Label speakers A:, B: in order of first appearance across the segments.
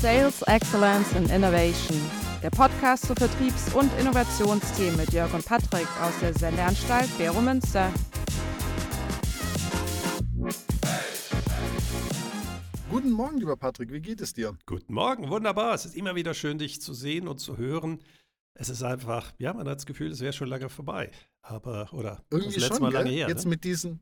A: Sales Excellence and Innovation, der Podcast zu Vertriebs- und Innovationsthemen mit Jörg und Patrick aus der Sendeanstalt Bero Münster.
B: Guten Morgen, lieber Patrick, wie geht es dir?
C: Guten Morgen, wunderbar. Es ist immer wieder schön, dich zu sehen und zu hören. Es ist einfach, ja, man hat das Gefühl, es wäre schon lange vorbei. Aber, oder
B: Irgendwie
C: das letzte
B: schon,
C: Mal
B: gell?
C: lange her.
B: Jetzt
C: ne?
B: mit diesen,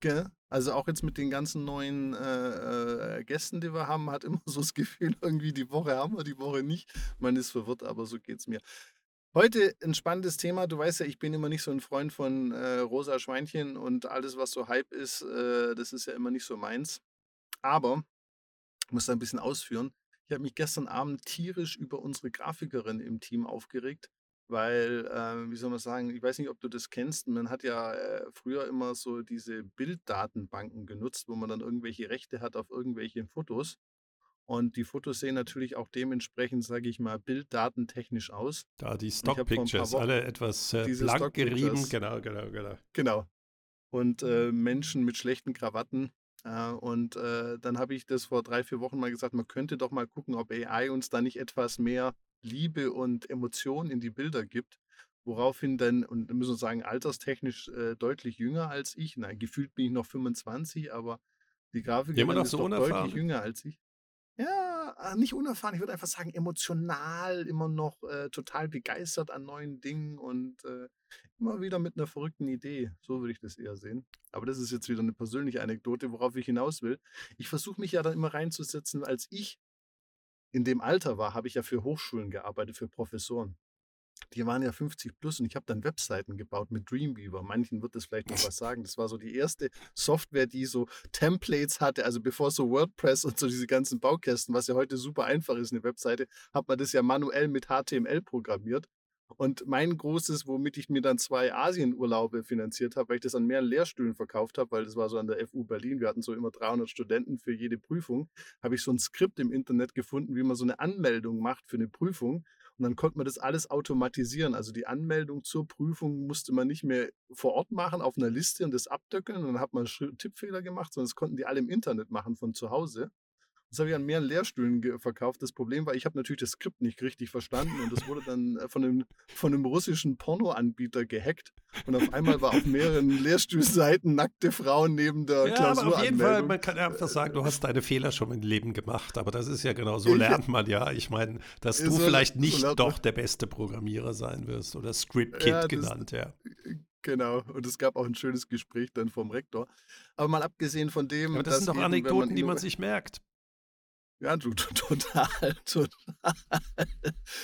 B: gell? also auch jetzt mit den ganzen neuen äh, äh, Gästen, die wir haben, hat immer so das Gefühl, irgendwie die Woche haben wir, die Woche nicht. Man ist verwirrt, aber so geht es mir. Heute ein spannendes Thema. Du weißt ja, ich bin immer nicht so ein Freund von äh, rosa Schweinchen und alles, was so Hype ist, äh, das ist ja immer nicht so meins. Aber ich muss da ein bisschen ausführen. Ich habe mich gestern Abend tierisch über unsere Grafikerin im Team aufgeregt, weil, äh, wie soll man sagen, ich weiß nicht, ob du das kennst. Man hat ja äh, früher immer so diese Bilddatenbanken genutzt, wo man dann irgendwelche Rechte hat auf irgendwelche Fotos. Und die Fotos sehen natürlich auch dementsprechend, sage ich mal, bilddatentechnisch aus.
C: Da die Stock-Pictures, alle etwas äh,
B: diese
C: blank gerieben. Genau, genau, genau.
B: Genau. Und äh, Menschen mit schlechten Krawatten. Äh, und äh, dann habe ich das vor drei, vier Wochen mal gesagt, man könnte doch mal gucken, ob AI uns da nicht etwas mehr Liebe und Emotion in die Bilder gibt. Woraufhin dann, und da müssen wir sagen, alterstechnisch äh, deutlich jünger als ich. Nein, gefühlt bin ich noch 25, aber die Grafikerin
C: noch
B: ist
C: so
B: doch deutlich jünger als ich. Ja, äh, nicht unerfahren, ich würde einfach sagen, emotional, immer noch äh, total begeistert an neuen Dingen und äh, immer wieder mit einer verrückten Idee. So würde ich das eher sehen. Aber das ist jetzt wieder eine persönliche Anekdote, worauf ich hinaus will. Ich versuche mich ja dann immer reinzusetzen, als ich in dem Alter war, habe ich ja für Hochschulen gearbeitet, für Professoren. Die waren ja 50 plus und ich habe dann Webseiten gebaut mit Dreamweaver. Manchen wird das vielleicht noch was sagen. Das war so die erste Software, die so Templates hatte. Also bevor so WordPress und so diese ganzen Baukästen, was ja heute super einfach ist, eine Webseite, hat man das ja manuell mit HTML programmiert. Und mein großes, womit ich mir dann zwei Asienurlaube finanziert habe, weil ich das an mehreren Lehrstühlen verkauft habe, weil das war so an der FU Berlin, wir hatten so immer 300 Studenten für jede Prüfung, habe ich so ein Skript im Internet gefunden, wie man so eine Anmeldung macht für eine Prüfung. Und dann konnte man das alles automatisieren. Also die Anmeldung zur Prüfung musste man nicht mehr vor Ort machen auf einer Liste und das abdöckeln. Und dann hat man Schritt- Tippfehler gemacht, sondern das konnten die alle im Internet machen von zu Hause. Das habe ich an mehreren Lehrstühlen verkauft. Das Problem war, ich habe natürlich das Skript nicht richtig verstanden und das wurde dann äh, von einem, von einem russischen Pornoanbieter gehackt. Und auf einmal war auf mehreren Lehrstuhlseiten nackte Frauen neben der
C: Ja, aber auf jeden Fall, man kann ja einfach sagen, du hast deine Fehler schon im Leben gemacht. Aber das ist ja genau, so
B: Ja.
C: lernt man ja. Ich meine, dass
B: Ja,
C: du
B: so-
C: vielleicht
B: so
C: nicht
B: man.
C: doch der beste Programmierer sein wirst oder Script-Kid
B: Ja, das-
C: genannt, ja.
B: Genau, und es gab auch ein schönes Gespräch dann vom Rektor. Aber mal abgesehen von dem,
C: Aber das sind doch Anekdoten, die
B: inno-
C: man sich merkt.
B: Ja, total, total.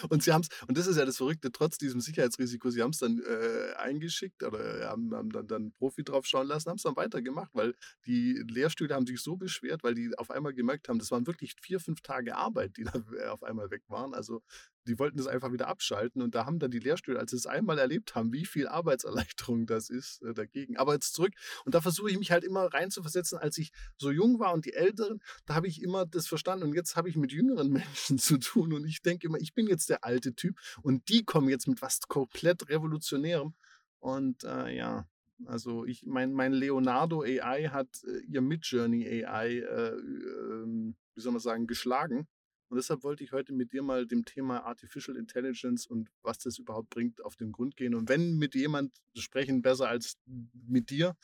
B: Und sie haben es, und das ist ja das Verrückte, trotz diesem Sicherheitsrisiko, sie haben es dann äh, eingeschickt oder haben, haben dann, dann Profi drauf schauen lassen, haben es dann weitergemacht, weil die Lehrstühle haben sich so beschwert, weil die auf einmal gemerkt haben, das waren wirklich vier, fünf Tage Arbeit, die da äh, auf einmal weg waren. Also die wollten das einfach wieder abschalten und da haben dann die Lehrstühle, als sie es einmal erlebt haben, wie viel Arbeitserleichterung das ist äh, dagegen. Aber jetzt zurück und da versuche ich mich halt immer reinzuversetzen, als ich so jung war und die Älteren, da habe ich immer das verstanden. Und jetzt habe ich mit jüngeren Menschen zu tun und ich denke immer, ich bin jetzt der alte Typ und die kommen jetzt mit was komplett Revolutionärem. Und äh, ja, also ich mein, mein Leonardo AI hat äh, ihr Midjourney AI, äh, ähm, wie soll man sagen, geschlagen und deshalb wollte ich heute mit dir mal dem Thema Artificial Intelligence und was das überhaupt bringt auf den Grund gehen und wenn mit jemand sprechen besser als mit dir,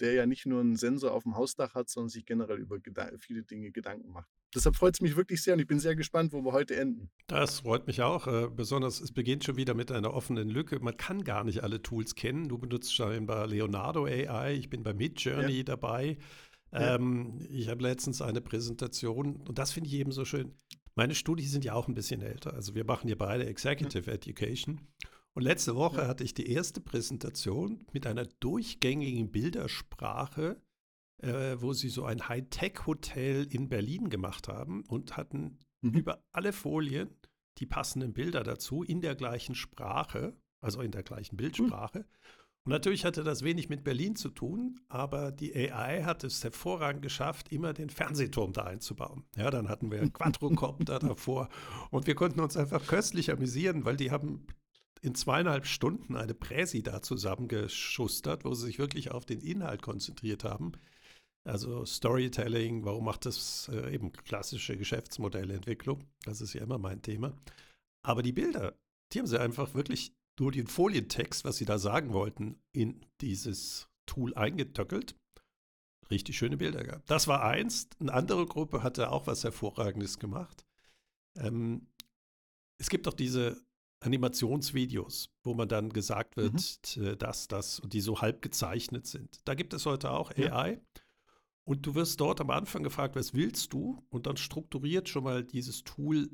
B: der ja nicht nur einen Sensor auf dem Hausdach hat, sondern sich generell über viele Dinge Gedanken macht. Deshalb freut es mich wirklich sehr und ich bin sehr gespannt, wo wir heute enden.
C: Das freut mich auch. Äh, besonders, es beginnt schon wieder mit einer offenen Lücke. Man kann gar nicht alle Tools kennen. Du benutzt scheinbar Leonardo AI, ich bin bei Midjourney dabei.
B: Ja.
C: Ähm, ich habe letztens eine Präsentation und das finde ich eben so schön. Meine Studien sind ja auch ein bisschen älter. Also wir machen hier beide Executive Education. Und letzte Woche
B: Ja.
C: hatte ich die erste Präsentation mit einer durchgängigen Bildersprache, äh, wo sie so ein Hightech-Hotel in Berlin gemacht haben und hatten
B: Mhm.
C: über alle Folien die passenden Bilder dazu in der gleichen Sprache, also in der gleichen Bildsprache. Und natürlich hatte das wenig mit Berlin zu tun, aber die AI hat es hervorragend geschafft, immer den Fernsehturm da einzubauen. Ja, dann hatten wir Quadrocopter davor und wir konnten uns einfach köstlich amüsieren, weil die haben in zweieinhalb Stunden eine Präsi da zusammengeschustert, wo sie sich wirklich auf den Inhalt konzentriert haben. Also Storytelling, warum macht das äh, eben klassische Geschäftsmodellentwicklung? Das ist ja immer mein Thema. Aber die Bilder, die haben sie einfach wirklich nur den Folientext, was sie da sagen wollten, in dieses Tool eingetöckelt. Richtig schöne Bilder gehabt. Das war eins. Eine andere Gruppe hatte auch was Hervorragendes gemacht. Ähm, es gibt auch diese Animationsvideos, wo man dann gesagt wird, mhm. das, das, und die so halb gezeichnet sind. Da gibt es heute auch ja. AI. Und du wirst dort am Anfang gefragt, was willst du? Und dann strukturiert schon mal dieses Tool,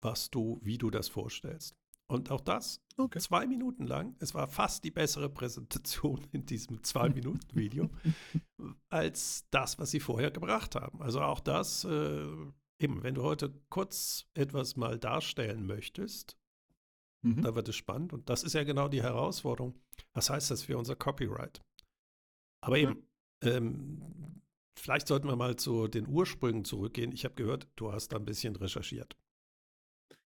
C: was du, wie du das vorstellst. Und auch das okay. zwei Minuten lang. Es war fast die bessere Präsentation in diesem Zwei-Minuten-Video als das, was sie vorher gebracht haben. Also auch das, äh, eben, wenn du heute kurz etwas mal darstellen möchtest, mhm. da wird es spannend. Und das ist ja genau die Herausforderung. Was heißt das für unser Copyright? Aber eben, ja. ähm, vielleicht sollten wir mal zu den Ursprüngen zurückgehen. Ich habe gehört, du hast da ein bisschen recherchiert.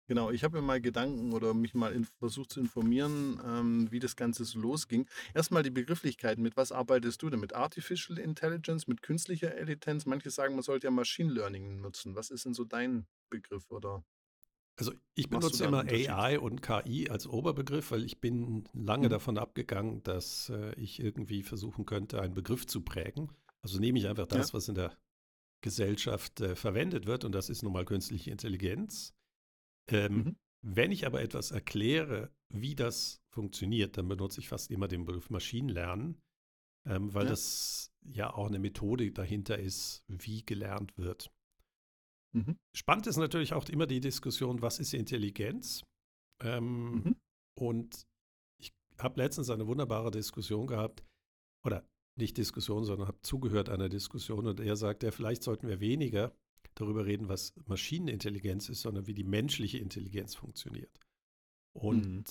B: Genau, ich habe mir mal Gedanken oder mich mal in, versucht zu informieren, ähm, wie das Ganze so losging. Erstmal die Begrifflichkeiten. Mit was arbeitest du denn? Mit Artificial Intelligence, mit künstlicher Intelligenz? Manche sagen, man sollte ja Machine Learning nutzen. Was ist denn so dein Begriff oder?
C: Also ich benutze immer AI und KI als Oberbegriff, weil ich bin lange hm. davon abgegangen, dass äh, ich irgendwie versuchen könnte, einen Begriff zu prägen. Also nehme ich einfach das, ja. was in der Gesellschaft äh, verwendet wird, und das ist nun mal künstliche Intelligenz. Ähm, mhm. Wenn ich aber etwas erkläre, wie das funktioniert, dann benutze ich fast immer den Begriff Maschinenlernen, ähm, weil ja. das ja auch eine Methode dahinter ist, wie gelernt wird. Mhm. Spannend ist natürlich auch immer die Diskussion, was ist Intelligenz? Ähm, mhm. Und ich habe letztens eine wunderbare Diskussion gehabt, oder nicht Diskussion, sondern habe zugehört einer Diskussion und er sagt, ja, vielleicht sollten wir weniger darüber reden, was Maschinenintelligenz ist, sondern wie die menschliche Intelligenz funktioniert. Und mhm.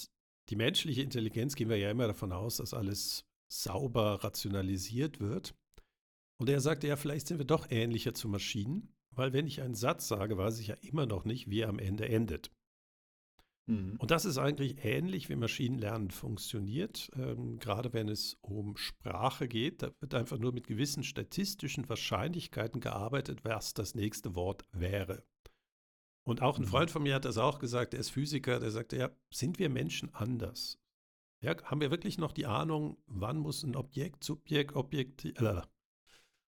C: die menschliche Intelligenz gehen wir ja immer davon aus, dass alles sauber rationalisiert wird. Und er sagte, ja, vielleicht sind wir doch ähnlicher zu Maschinen, weil wenn ich einen Satz sage, weiß ich ja immer noch nicht, wie er am Ende endet. Mhm. Und das ist eigentlich ähnlich, wie Maschinenlernen funktioniert. Ähm, gerade wenn es um Sprache geht, da wird einfach nur mit gewissen statistischen Wahrscheinlichkeiten gearbeitet, was das nächste Wort wäre. Und auch ein mhm. Freund von mir hat das auch gesagt, er ist Physiker, der sagte, ja, sind wir Menschen anders? Ja, haben wir wirklich noch die Ahnung, wann muss ein Objekt, Subjekt, Objekt, äh,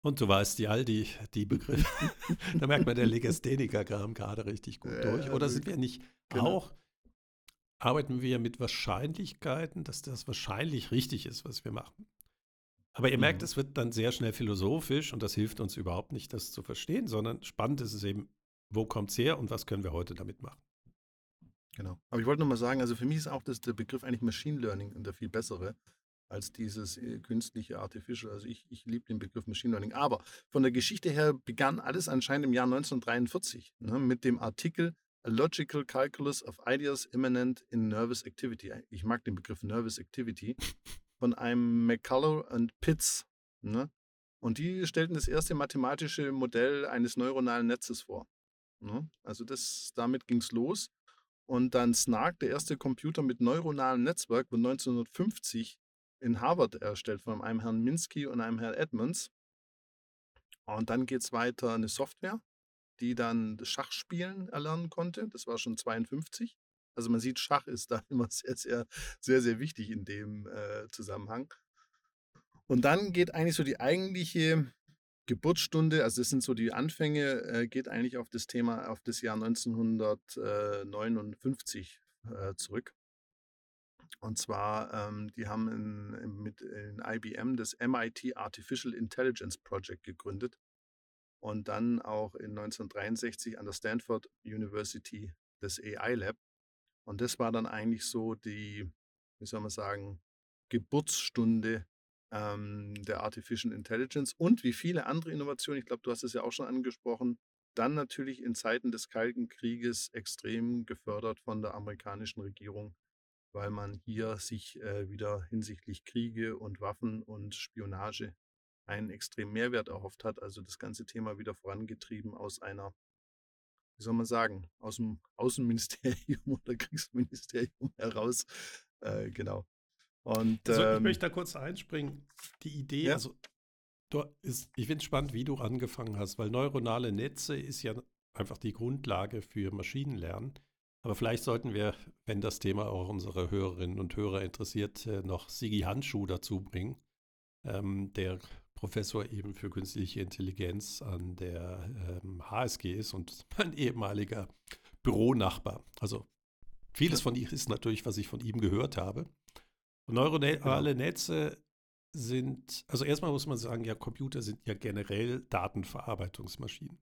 C: und du weißt die all die, die Begriffe. da merkt man, der Legastheniker kam gerade richtig gut durch. Oder sind wir nicht genau. auch arbeiten wir mit Wahrscheinlichkeiten, dass das wahrscheinlich richtig ist, was wir machen. Aber ihr merkt, mhm. es wird dann sehr schnell philosophisch und das hilft uns überhaupt nicht, das zu verstehen, sondern spannend ist es eben, wo kommt es her und was können wir heute damit machen.
B: Genau. Aber ich wollte nochmal sagen, also für mich ist auch das, der Begriff eigentlich Machine Learning der viel bessere als dieses äh, künstliche Artificial. Also ich, ich liebe den Begriff Machine Learning. Aber von der Geschichte her begann alles anscheinend im Jahr 1943 ne, mit dem Artikel A logical calculus of ideas immanent in nervous activity. Ich mag den Begriff nervous activity von einem McCullough und Pitts. Ne? Und die stellten das erste mathematische Modell eines neuronalen Netzes vor. Ne? Also das, damit ging es los. Und dann Snark, der erste Computer mit neuronalem Netzwerk, wurde 1950 in Harvard erstellt von einem Herrn Minsky und einem Herrn Edmonds. Und dann geht es weiter eine Software, die dann das Schachspielen erlernen konnte. Das war schon 52. Also man sieht, Schach ist da immer sehr, sehr, sehr, sehr wichtig in dem äh, Zusammenhang. Und dann geht eigentlich so die eigentliche Geburtsstunde, also das sind so die Anfänge, äh, geht eigentlich auf das Thema, auf das Jahr 1959 äh, zurück. Und zwar, ähm, die haben in, in, mit in IBM das MIT Artificial Intelligence Project gegründet und dann auch in 1963 an der Stanford University das AI Lab. Und das war dann eigentlich so die, wie soll man sagen, Geburtsstunde ähm, der Artificial Intelligence und wie viele andere Innovationen, ich glaube, du hast es ja auch schon angesprochen, dann natürlich in Zeiten des Kalten Krieges extrem gefördert von der amerikanischen Regierung, weil man hier sich äh, wieder hinsichtlich Kriege und Waffen und Spionage einen extremen Mehrwert erhofft hat. Also das ganze Thema wieder vorangetrieben aus einer, wie soll man sagen, aus dem Außenministerium oder Kriegsministerium heraus. Äh, genau.
C: Und, also ich ähm, möchte da kurz einspringen. Die Idee, ja? also ist, ich finde es spannend, wie du angefangen hast, weil neuronale Netze ist ja einfach die Grundlage für Maschinenlernen. Aber vielleicht sollten wir, wenn das Thema auch unsere Hörerinnen und Hörer interessiert, äh, noch Sigi Handschuh dazu bringen, ähm, der Professor eben für künstliche Intelligenz an der ähm, HSG ist und mein ehemaliger Büronachbar. Also vieles von ihm ist natürlich, was ich von ihm gehört habe. Und neuronale genau. Netze sind, also erstmal muss man sagen, ja, Computer sind ja generell Datenverarbeitungsmaschinen.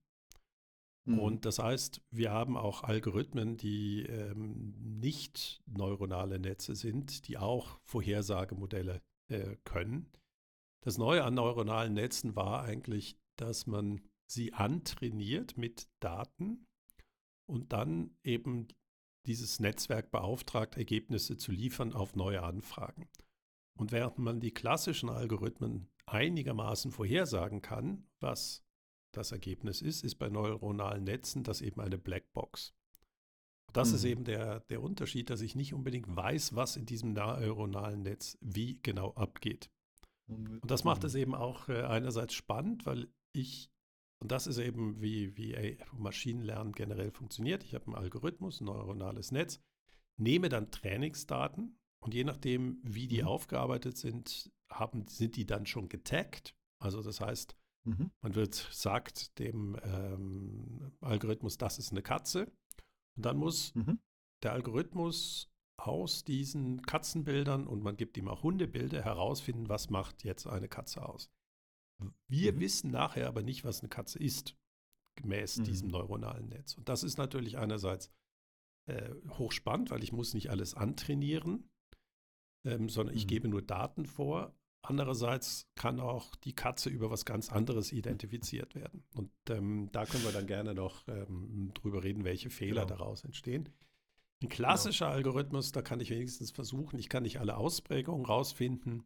C: Mhm. Und das heißt, wir haben auch Algorithmen, die ähm, nicht neuronale Netze sind, die auch Vorhersagemodelle äh, können. Das Neue an neuronalen Netzen war eigentlich, dass man sie antrainiert mit Daten und dann eben dieses Netzwerk beauftragt, Ergebnisse zu liefern auf neue Anfragen. Und während man die klassischen Algorithmen einigermaßen vorhersagen kann, was das Ergebnis ist, ist bei neuronalen Netzen das eben eine Blackbox. Das mhm. ist eben der, der Unterschied, dass ich nicht unbedingt weiß, was in diesem neuronalen Netz wie genau abgeht. Und das macht es eben auch äh, einerseits spannend, weil ich, und das ist eben wie, wie Maschinenlernen generell funktioniert, ich habe einen Algorithmus, ein neuronales Netz, nehme dann Trainingsdaten und je nachdem, wie die mhm. aufgearbeitet sind, haben, sind die dann schon getaggt. Also das heißt, mhm. man wird, sagt dem ähm, Algorithmus, das ist eine Katze. Und dann muss mhm. der Algorithmus aus diesen Katzenbildern und man gibt ihm auch Hundebilder herausfinden, was macht jetzt eine Katze aus. Wir mhm. wissen nachher aber nicht, was eine Katze ist, gemäß mhm. diesem neuronalen Netz. Und das ist natürlich einerseits äh, hochspannend, weil ich muss nicht alles antrainieren, ähm, sondern ich mhm. gebe nur Daten vor. Andererseits kann auch die Katze über was ganz anderes identifiziert werden. Und ähm, da können wir dann gerne noch ähm, drüber reden, welche Fehler genau. daraus entstehen. Ein genau. klassischer genau. Algorithmus, da kann ich wenigstens versuchen, ich kann nicht alle Ausprägungen rausfinden,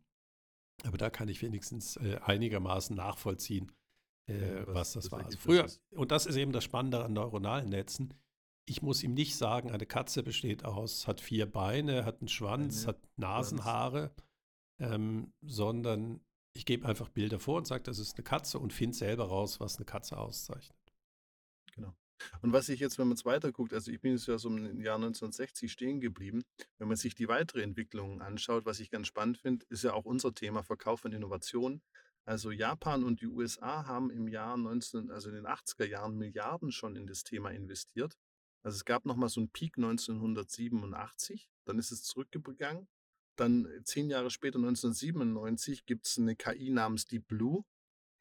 C: aber da kann ich wenigstens äh, einigermaßen nachvollziehen, äh, ja, was, was, das, das war. Also früher, und das ist eben das Spannende an neuronalen Netzen, ich muss ihm nicht sagen, eine Katze besteht aus, hat vier Beine, hat einen Schwanz, hat Nasenhaare, ähm, sondern ich gebe einfach Bilder vor und sage, das ist eine Katze und finde selber raus, was eine Katze auszeichnet.
B: Genau. Und was ich jetzt, wenn man es weiterguckt, also ich bin jetzt ja so im Jahr 1960 stehen geblieben, wenn man sich die weitere Entwicklung anschaut, was ich ganz spannend finde, ist ja auch unser Thema Verkauf und Innovation. Also Japan und die USA haben im Jahr 19, also in den 80er Jahren Milliarden schon in das Thema investiert. Also es gab nochmal so einen Peak 1987, dann ist es zurückgegangen. Dann äh, zehn Jahre später, 1997, gibt es eine KI namens Deep Blue,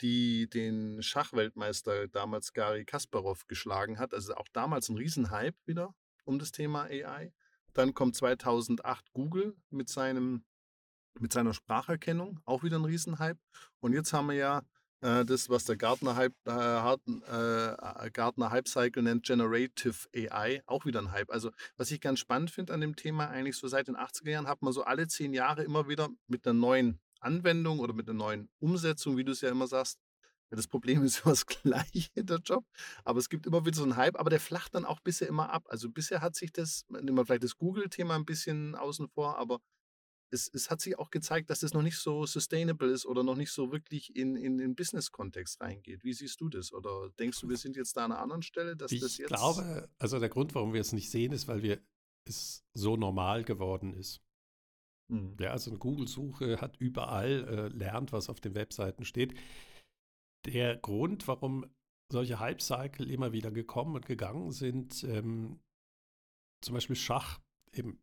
B: die den Schachweltmeister damals Gary Kasparov geschlagen hat. Also auch damals ein Riesenhype wieder um das Thema AI. Dann kommt 2008 Google mit seinem mit seiner Spracherkennung, auch wieder ein Riesenhype. Und jetzt haben wir ja äh, das, was der Gartner Hype, äh, äh, Gartner Hype Cycle nennt, Generative AI, auch wieder ein Hype. Also, was ich ganz spannend finde an dem Thema, eigentlich so seit den 80er Jahren hat man so alle zehn Jahre immer wieder mit einer neuen Anwendung oder mit einer neuen Umsetzung, wie du es ja immer sagst. Das Problem ist immer das gleiche, der Job. Aber es gibt immer wieder so einen Hype, aber der flacht dann auch bisher immer ab. Also bisher hat sich das, nehmen wir vielleicht das Google-Thema ein bisschen außen vor, aber es, es, hat sich auch gezeigt, dass es noch nicht so sustainable ist oder noch nicht so wirklich in, in den Business-Kontext reingeht. Wie siehst du das? Oder denkst du, wir sind jetzt da an einer anderen Stelle, dass
C: ich
B: das
C: jetzt. Ich glaube, also der Grund, warum wir es nicht sehen, ist, weil wir es so normal geworden ist. Hm. Ja, also eine Google-Suche hat überall, äh, lernt, was auf den Webseiten steht. Der Grund, warum solche Hype-Cycle immer wieder gekommen und gegangen sind, ähm, zum Beispiel Schach, eben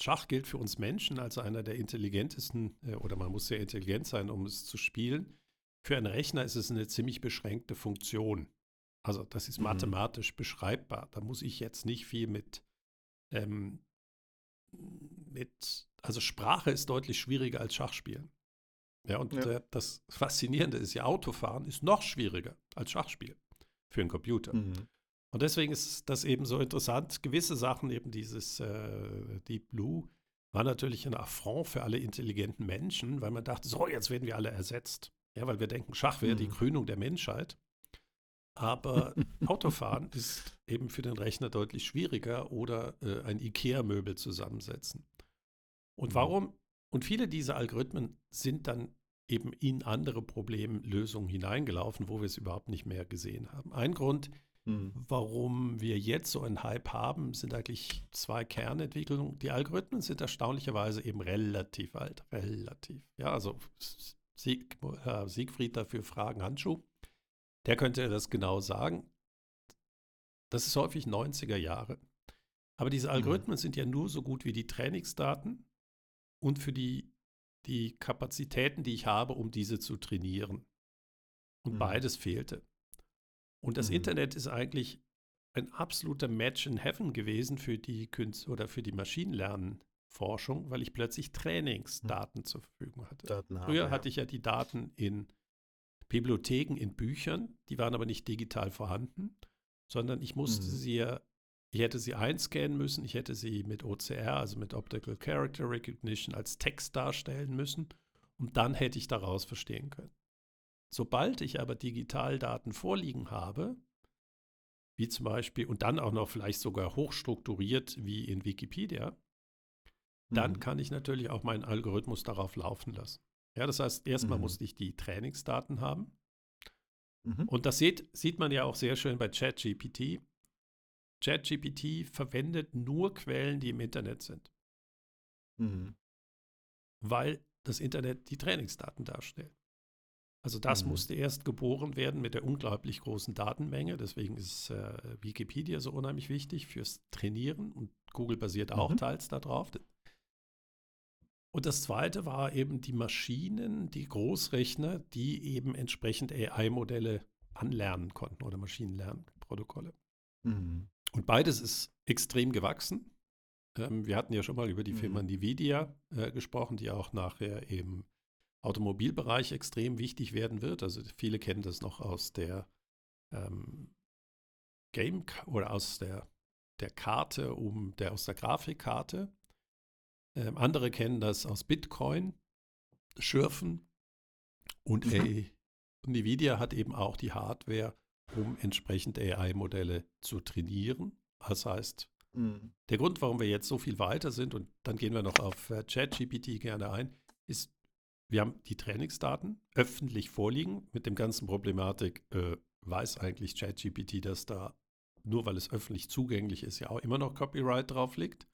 C: Schach gilt für uns Menschen als einer der intelligentesten, äh, oder man muss sehr intelligent sein, um es zu spielen. Für einen Rechner ist es eine ziemlich beschränkte Funktion. Also das ist mhm. mathematisch beschreibbar. Da muss ich jetzt nicht viel mit, ähm, mit, also Sprache ist deutlich schwieriger als Schachspielen. Ja, und ja. Äh, das Faszinierende ist ja, Autofahren ist noch schwieriger als Schachspielen für einen Computer. Mhm. Und deswegen ist das eben so interessant. Gewisse Sachen, eben dieses äh, Deep Blue, war natürlich ein Affront für alle intelligenten Menschen, weil man dachte, so, jetzt werden wir alle ersetzt. Ja, weil wir denken, Schach wäre mhm. die Krönung der Menschheit. Aber Autofahren ist eben für den Rechner deutlich schwieriger oder äh, ein IKEA-Möbel zusammensetzen. Und mhm. warum? Und viele dieser Algorithmen sind dann eben in andere Problemlösungen hineingelaufen, wo wir es überhaupt nicht mehr gesehen haben. Ein Grund, mhm. warum wir jetzt so einen Hype haben, sind eigentlich zwei Kernentwicklungen. Die Algorithmen sind erstaunlicherweise eben relativ alt, relativ. Ja, also Sieg, äh, Siegfried dafür Fragen Handschuh. Der könnte das genau sagen. Das ist häufig 90er Jahre. Aber diese mhm. Algorithmen mhm. sind ja nur so gut wie die Trainingsdaten und für die, die Kapazitäten, die ich habe, um diese zu trainieren. Und mhm. beides fehlte. Und das mhm. Internet ist eigentlich ein absoluter Match in Heaven gewesen für die Künst oder für die Maschinenlernforschung, weil ich plötzlich Trainingsdaten mhm. zur Verfügung hatte. Daten Früher habe, hatte ich ja die Daten in Bibliotheken, in Büchern, die waren aber nicht digital vorhanden, sondern ich musste mhm. sie ja ich hätte sie einscannen müssen, ich hätte sie mit OCR, also mit Optical Character Recognition, als Text darstellen müssen und dann hätte ich daraus verstehen können. Sobald ich aber Digitaldaten vorliegen habe, wie zum Beispiel, und dann auch noch vielleicht sogar hochstrukturiert wie in Wikipedia, dann mhm. kann ich natürlich auch meinen Algorithmus darauf laufen lassen. Ja, das heißt, erstmal mhm. musste ich die Trainingsdaten haben. Mhm. Und das sieht, sieht man ja auch sehr schön bei ChatGPT. ChatGPT verwendet nur Quellen, die im Internet sind. Mhm. Weil das Internet die Trainingsdaten darstellt. Also das mhm. musste erst geboren werden mit der unglaublich großen Datenmenge. Deswegen ist äh, Wikipedia so unheimlich wichtig fürs Trainieren und Google basiert auch mhm. teils darauf. Und das zweite war eben die Maschinen, die Großrechner, die eben entsprechend AI-Modelle anlernen konnten oder Maschinenlernprotokolle. Mhm. Und beides ist extrem gewachsen. Ähm, wir hatten ja schon mal über die mhm. Firma Nvidia äh, gesprochen, die auch nachher im Automobilbereich extrem wichtig werden wird. Also viele kennen das noch aus der ähm, Game oder aus der, der Karte, um der aus der Grafikkarte. Ähm, andere kennen das aus Bitcoin, Schürfen und mhm. Nvidia hat eben auch die Hardware, um entsprechend AI-Modelle zu trainieren. Das heißt, mhm. der Grund, warum wir jetzt so viel weiter sind, und dann gehen wir noch auf äh, ChatGPT gerne ein, ist, wir haben die Trainingsdaten öffentlich vorliegen mit dem ganzen Problematik, äh, weiß eigentlich ChatGPT, dass da, nur weil es öffentlich zugänglich ist, ja auch immer noch Copyright drauf liegt.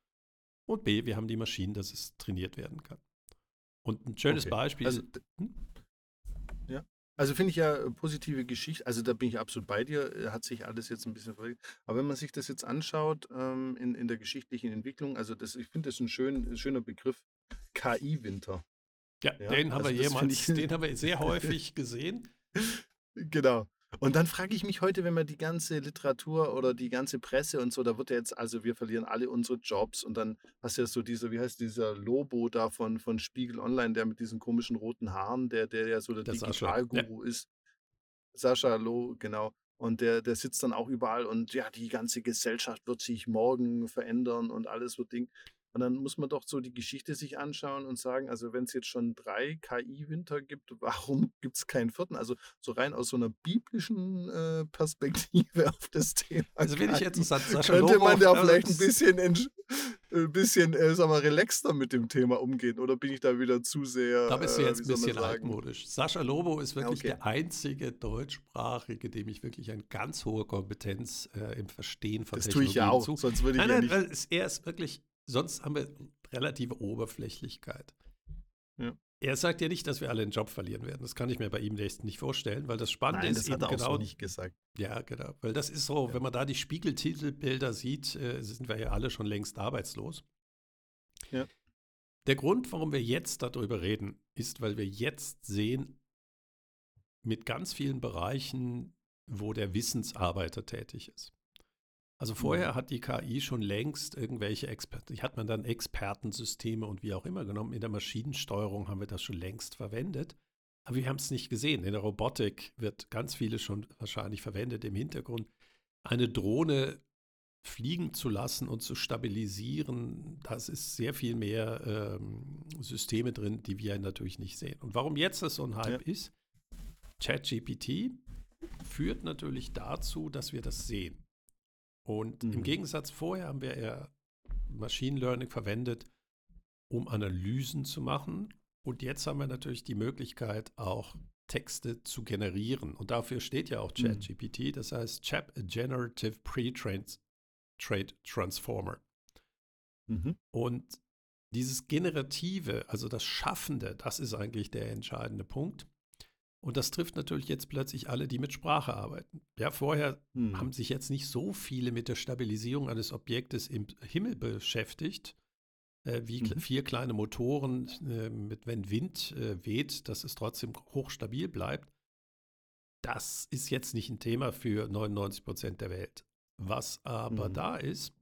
C: Und B, wir haben die Maschinen, dass es trainiert werden kann. Und ein schönes okay. Beispiel
B: also, ist. Hm? Also finde ich ja äh, positive Geschichte, also da bin ich absolut bei dir, äh, hat sich alles jetzt ein bisschen verrückt. Aber wenn man sich das jetzt anschaut ähm, in, in der geschichtlichen Entwicklung, also das, ich finde das ein schön, schöner Begriff, KI-Winter.
C: Ja, ja, den haben also wir jemals, den haben wir sehr häufig gesehen.
B: Genau. Und dann frage ich mich heute, wenn man die ganze Literatur oder die ganze Presse und so, da wird ja jetzt, also wir verlieren alle unsere Jobs und dann hast du ja so dieser, wie heißt dieser Lobo da von, von Spiegel Online, der mit diesen komischen roten Haaren, der, der ja so der, der Digitalguru ja. ist. Sascha Loh, genau. Und der, der sitzt dann auch überall und ja, die ganze Gesellschaft wird sich morgen verändern und alles wird Ding. Und dann muss man doch so die Geschichte sich anschauen und sagen, also wenn es jetzt schon drei KI-Winter gibt, warum gibt es keinen vierten? Also so rein aus so einer biblischen äh, Perspektive auf das Thema.
C: Also wenn ich jetzt
B: sagt, Sascha könnte man da vielleicht ein bisschen, ein bisschen, äh, sag mal, relaxter mit dem Thema umgehen oder bin ich da wieder zu sehr?
C: Da bist du äh, jetzt äh, ein bisschen altmodisch. Sascha Lobo ist wirklich okay. der einzige deutschsprachige, dem ich wirklich eine ganz hohe Kompetenz äh, im Verstehen von
B: das Technologie tue ich ja auch, zu. sonst würde ich
C: nein,
B: ja nicht.
C: er ist wirklich sonst haben wir relative Oberflächlichkeit. Ja. Er sagt ja nicht, dass wir alle einen Job verlieren werden. Das kann ich mir bei ihm nicht vorstellen, weil das Spannende
B: Nein,
C: ist
B: das hat er
C: genau.
B: So nicht gesagt.
C: Ja, genau. Weil das ist so, ja. wenn man da die Spiegeltitelbilder sieht, äh, sind wir ja alle schon längst arbeitslos. Ja. Der Grund, warum wir jetzt darüber reden, ist, weil wir jetzt sehen, mit ganz vielen Bereichen, wo der Wissensarbeiter tätig ist. Also vorher mhm. hat die KI schon längst irgendwelche Experten, hat man dann Expertensysteme und wie auch immer genommen. In der Maschinensteuerung haben wir das schon längst verwendet. Aber wir haben es nicht gesehen. In der Robotik wird ganz vieles schon wahrscheinlich verwendet im Hintergrund. Eine Drohne fliegen zu lassen und zu stabilisieren, das ist sehr viel mehr ähm, Systeme drin, die wir natürlich nicht sehen. Und warum jetzt das so ein Hype ja. ist, ChatGPT führt natürlich dazu, dass wir das sehen. Und mhm. im Gegensatz vorher haben wir eher Machine Learning verwendet, um Analysen zu machen. Und jetzt haben wir natürlich die Möglichkeit, auch Texte zu generieren. Und dafür steht ja auch mhm. ChatGPT, das heißt Chat Generative Pre-Trained Transformer. Mhm. Und dieses Generative, also das Schaffende, das ist eigentlich der entscheidende Punkt. Und das trifft natürlich jetzt plötzlich alle, die mit Sprache arbeiten. Ja, vorher hm. haben sich jetzt nicht so viele mit der Stabilisierung eines Objektes im Himmel beschäftigt, äh, wie mhm. vier kleine Motoren, äh, mit wenn Wind äh, weht, dass es trotzdem hochstabil bleibt. Das ist jetzt nicht ein Thema für 99 Prozent der Welt. Was aber mhm. da ist,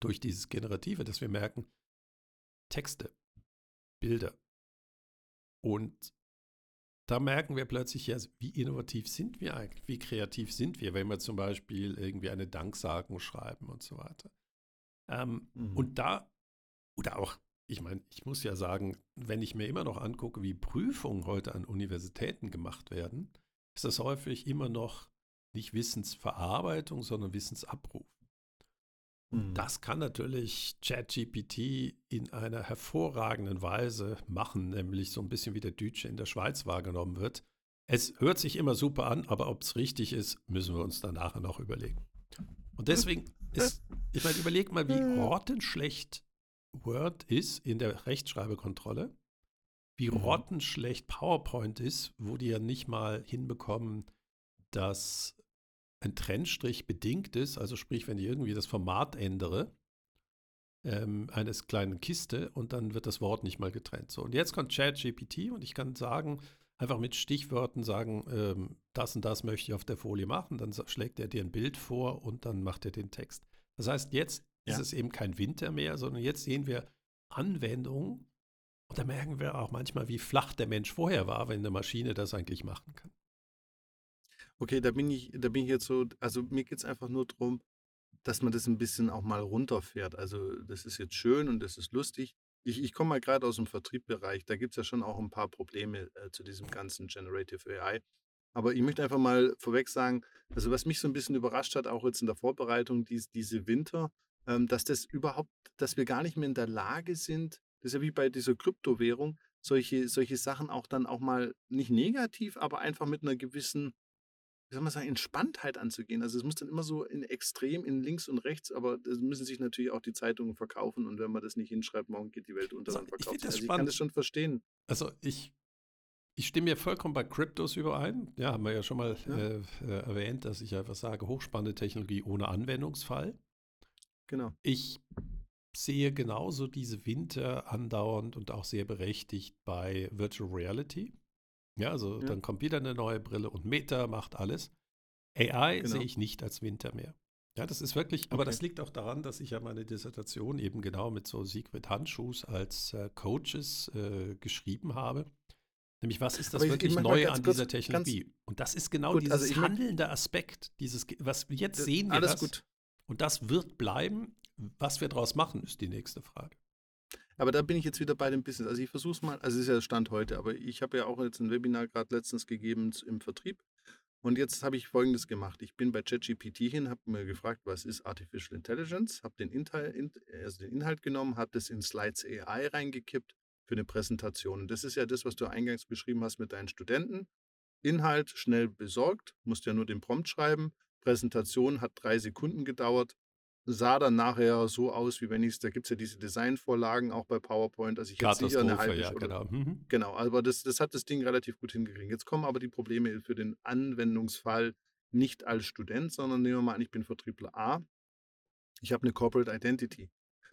C: durch dieses Generative, dass wir merken, Texte, Bilder. Und da merken wir plötzlich, ja, wie innovativ sind wir eigentlich, wie kreativ sind wir, wenn wir zum Beispiel irgendwie eine Danksagen schreiben und so weiter. Ähm, mhm. Und da, oder auch, ich meine, ich muss ja sagen, wenn ich mir immer noch angucke, wie Prüfungen heute an Universitäten gemacht werden, ist das häufig immer noch nicht Wissensverarbeitung, sondern Wissensabruf. Und mhm. das kann natürlich ChatGPT in einer hervorragenden Weise machen, nämlich so ein bisschen wie der Deutsche in der Schweiz wahrgenommen wird. Es hört sich immer super an, aber ob es richtig ist, müssen wir uns dann nachher noch überlegen. Und deswegen ist, ich meine, überleg mal, wie rottenschlecht Word ist in der Rechtschreibekontrolle, wie mhm. rottenschlecht PowerPoint ist, wo die ja nicht mal hinbekommen, dass ein Trennstrich bedingt ist, also sprich, wenn ich irgendwie das Format ändere, ähm, eines kleinen Kiste und dann wird das Wort nicht mal getrennt. So, und jetzt kommt ChatGPT und ich kann sagen, einfach mit Stichwörtern sagen, ähm, das und das möchte ich auf der Folie machen, dann schlägt er dir ein Bild vor und dann macht er den Text. Das heißt, jetzt ja. ist es eben kein Winter mehr, sondern jetzt sehen wir Anwendungen und da merken wir auch manchmal, wie flach der Mensch vorher war, wenn eine Maschine das eigentlich machen kann.
B: Okay, da bin ich, da bin ich jetzt so, also mir geht es einfach nur darum, dass man das ein bisschen auch mal runterfährt. Also das ist jetzt schön und das ist lustig. Ich, ich komme mal gerade aus dem Vertriebbereich, da gibt es ja schon auch ein paar Probleme äh, zu diesem ganzen Generative AI. Aber ich möchte einfach mal vorweg sagen, also was mich so ein bisschen überrascht hat, auch jetzt in der Vorbereitung, dies, diese Winter, ähm, dass das überhaupt, dass wir gar nicht mehr in der Lage sind, das ist ja wie bei dieser Kryptowährung, solche, solche Sachen auch dann auch mal nicht negativ, aber einfach mit einer gewissen wie soll man sagen, Entspanntheit anzugehen. Also es muss dann immer so in extrem in links und rechts, aber da müssen sich natürlich auch die Zeitungen verkaufen und wenn man das nicht hinschreibt, morgen geht die Welt unter
C: also,
B: verkauft.
C: Ich, das
B: also
C: ich kann
B: das schon verstehen.
C: Also ich, ich stimme mir vollkommen bei Kryptos überein. Ja, haben wir ja schon mal ja. Äh, äh, erwähnt, dass ich einfach sage, hochspannende Technologie ohne Anwendungsfall.
B: Genau.
C: Ich sehe genauso diese Winter andauernd und auch sehr berechtigt bei Virtual Reality. Ja, also ja. dann kommt wieder eine neue Brille und Meta macht alles. AI genau. sehe ich nicht als Winter mehr. Ja, das ist wirklich, okay. aber das liegt auch daran, dass ich ja meine Dissertation eben genau mit so Sigrid Handschuhs als äh, Coaches äh, geschrieben habe. Nämlich, was ist das aber wirklich Neue an kurz, dieser Technologie? Und das ist genau gut, also dieses also handelnde Aspekt, dieses, was jetzt sehen wir
B: alles
C: das.
B: Gut.
C: Und das wird bleiben. Was wir daraus machen, ist die nächste Frage.
B: Aber da bin ich jetzt wieder bei dem Business. Also ich versuche es mal, also es ist ja Stand heute, aber ich habe ja auch jetzt ein Webinar gerade letztens gegeben im Vertrieb. Und jetzt habe ich Folgendes gemacht. Ich bin bei ChatGPT hin, habe mir gefragt, was ist Artificial Intelligence, habe den, Inhalt, also den Inhalt genommen, habe das in Slides AI reingekippt für eine Präsentation. Und das ist ja das, was du eingangs beschrieben hast mit deinen Studenten. Inhalt schnell besorgt, musst ja nur den Prompt schreiben. Präsentation hat drei Sekunden gedauert sah dann nachher so aus, wie wenn ich es, da gibt es ja diese Designvorlagen auch bei PowerPoint. Also ich hätte sicher eine halbe
C: ja, genau. Mhm.
B: genau, aber das, das hat das Ding relativ gut hingekriegt. Jetzt kommen aber die Probleme für den Anwendungsfall nicht als Student, sondern nehmen wir mal an, ich bin Vertriebler A. Ich habe eine Corporate Identity.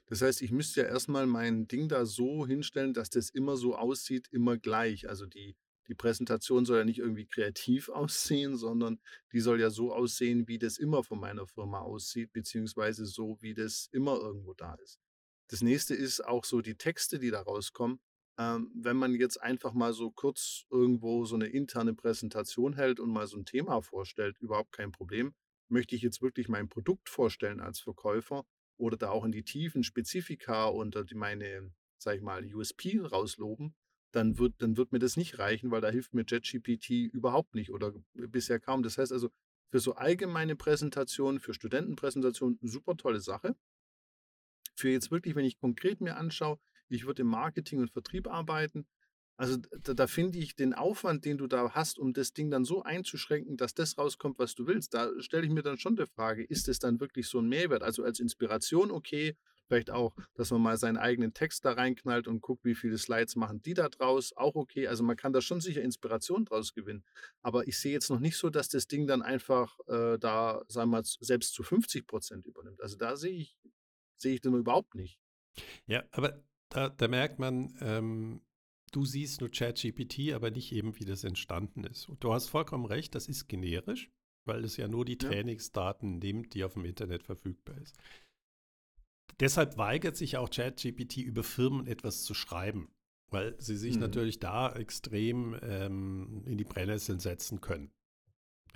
B: Das heißt, ich müsste ja erstmal mein Ding da so hinstellen, dass das immer so aussieht, immer gleich. Also die die Präsentation soll ja nicht irgendwie kreativ aussehen, sondern die soll ja so aussehen, wie das immer von meiner Firma aussieht, beziehungsweise so, wie das immer irgendwo da ist. Das nächste ist auch so die Texte, die da rauskommen. Ähm, wenn man jetzt einfach mal so kurz irgendwo so eine interne Präsentation hält und mal so ein Thema vorstellt, überhaupt kein Problem. Möchte ich jetzt wirklich mein Produkt vorstellen als Verkäufer oder da auch in die tiefen Spezifika unter die meine, sag ich mal, USP rausloben, dann wird, dann wird mir das nicht reichen, weil da hilft mir JetGPT überhaupt nicht oder bisher kaum. Das heißt also, für so allgemeine Präsentationen, für Studentenpräsentationen, super tolle Sache. Für jetzt wirklich, wenn ich konkret mir anschaue, ich würde im Marketing und Vertrieb arbeiten. Also da, da finde ich den Aufwand, den du da hast, um das Ding dann so einzuschränken, dass das rauskommt, was du willst, da stelle ich mir dann schon die Frage, ist es dann wirklich so ein Mehrwert? Also als Inspiration okay, vielleicht auch, dass man mal seinen eigenen Text da reinknallt und guckt, wie viele Slides machen die da draus, auch okay. Also man kann da schon sicher Inspiration draus gewinnen. Aber ich sehe jetzt noch nicht so, dass das Ding dann einfach äh, da, sagen wir mal, selbst zu 50 Prozent übernimmt. Also da sehe ich, sehe ich den überhaupt nicht.
C: Ja, aber da, da merkt man, ähm, du siehst nur ChatGPT, aber nicht eben, wie das entstanden ist. Und du hast vollkommen recht, das ist generisch, weil es ja nur die
B: Ja.
C: Trainingsdaten nimmt, die auf dem Internet verfügbar ist. Deshalb weigert sich auch ChatGPT über Firmen etwas zu schreiben, weil sie sich
B: Mhm.
C: natürlich da extrem ähm, in die Brennnesseln setzen können.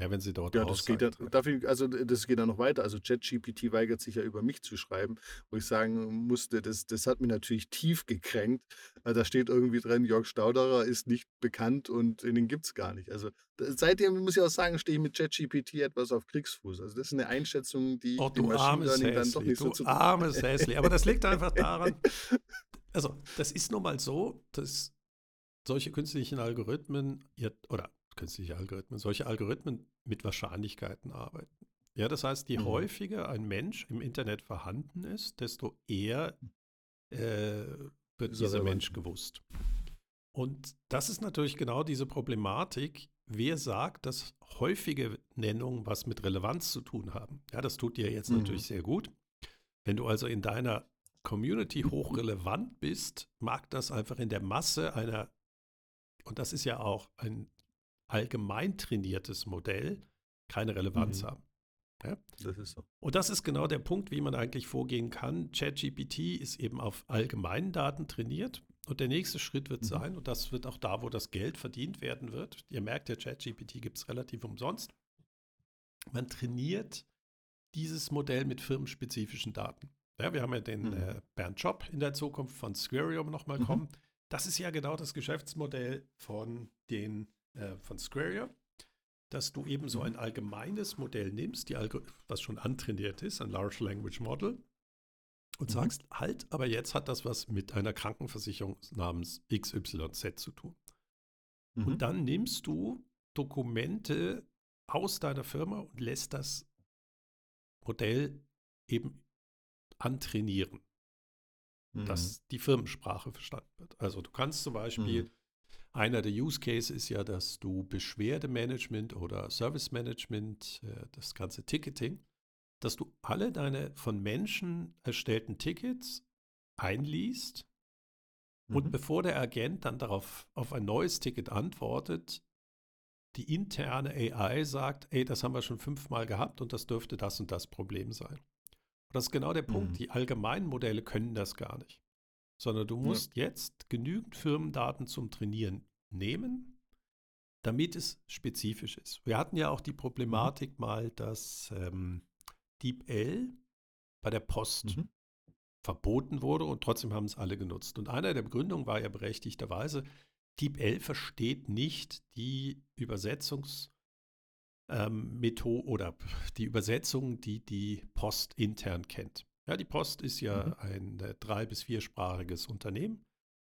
C: Ja, wenn sie dort
B: Ja, das geht
C: treffen.
B: dafür, also das geht ja noch weiter. Also ChatGPT weigert sich ja über mich zu schreiben, wo ich sagen musste, das, das hat mich natürlich tief gekränkt. Weil Da steht irgendwie drin, Jörg Stauderer ist nicht bekannt und den gibt es gar nicht. Also seitdem muss ich auch sagen, stehe ich mit ChatGPT etwas auf Kriegsfuß. Also das ist eine Einschätzung, die
C: Oh, du armes
B: Learning dann doch
C: Häsli,
B: nicht so
C: du
B: zu.
C: armes Häsli. Aber das liegt einfach daran, also das ist nun mal so, dass solche künstlichen Algorithmen, ihr- oder künstliche Algorithmen, solche Algorithmen mit Wahrscheinlichkeiten arbeiten. Ja, das heißt, je
B: Mhm.
C: häufiger ein Mensch im Internet vorhanden ist, desto eher äh, wird
B: er
C: dieser
B: relevant.
C: Mensch gewusst. Und das ist natürlich genau diese Problematik. Wer sagt, dass häufige Nennungen was mit Relevanz zu tun haben? Ja, das tut dir jetzt
B: Mhm.
C: natürlich sehr gut. Wenn du also in deiner Community hochrelevant bist, mag das einfach in der Masse einer, und das ist ja auch ein allgemein trainiertes Modell, keine Relevanz
B: Mhm.
C: haben. Ja?
B: Das ist so.
C: Und das ist genau der Punkt, wie man eigentlich vorgehen kann. ChatGPT ist eben auf allgemeinen Daten trainiert. Und der nächste Schritt wird
B: Mhm.
C: sein, und das wird auch da, wo das Geld verdient werden wird. Ihr merkt, der ChatGPT gibt es relativ umsonst. Man trainiert dieses Modell mit firmenspezifischen Daten. Ja, wir haben ja den
B: Mhm.
C: äh, Bernd Job in der Zukunft von Squarium nochmal
B: Mhm.
C: kommen. Das ist ja genau das Geschäftsmodell von, den, äh, von Squarium dass du eben so
B: Mhm.
C: ein allgemeines Modell nimmst, die Algo was schon antrainiert ist, ein Large Language Model, und
B: Mhm.
C: sagst, halt, aber jetzt hat das was mit einer Krankenversicherung namens XYZ zu tun.
B: Mhm.
C: Und dann nimmst du Dokumente aus deiner Firma und lässt das Modell eben antrainieren,
B: Mhm.
C: dass die Firmensprache verstanden wird. Also du kannst zum Beispiel,
B: Mhm.
C: Einer der Use Cases ist ja, dass du Beschwerdemanagement oder Service Management, äh, das ganze Ticketing, dass du alle deine von Menschen erstellten Tickets einliest und
B: Mhm.
C: bevor der Agent dann darauf auf ein neues Ticket antwortet, die interne AI sagt, ey, das haben wir schon fünfmal gehabt und das dürfte das und das Problem sein. Und das ist genau der Punkt,
B: Mhm.
C: die allgemeinen Modelle können das gar nicht. Sondern du
B: Ja.
C: musst jetzt genügend Firmendaten zum Trainieren nehmen, damit es spezifisch ist. Wir hatten ja auch die Problematik mal, dass ähm, DeepL bei der Post
B: Mhm.
C: verboten wurde und trotzdem haben es alle genutzt. Und einer der Begründungen war ja berechtigterweise, DeepL versteht nicht die Übersetzungs- ähm, Methode oder die Übersetzung, die die Post intern kennt. Ja, die Post ist ja
B: Mhm.
C: ein äh, drei- bis viersprachiges Unternehmen,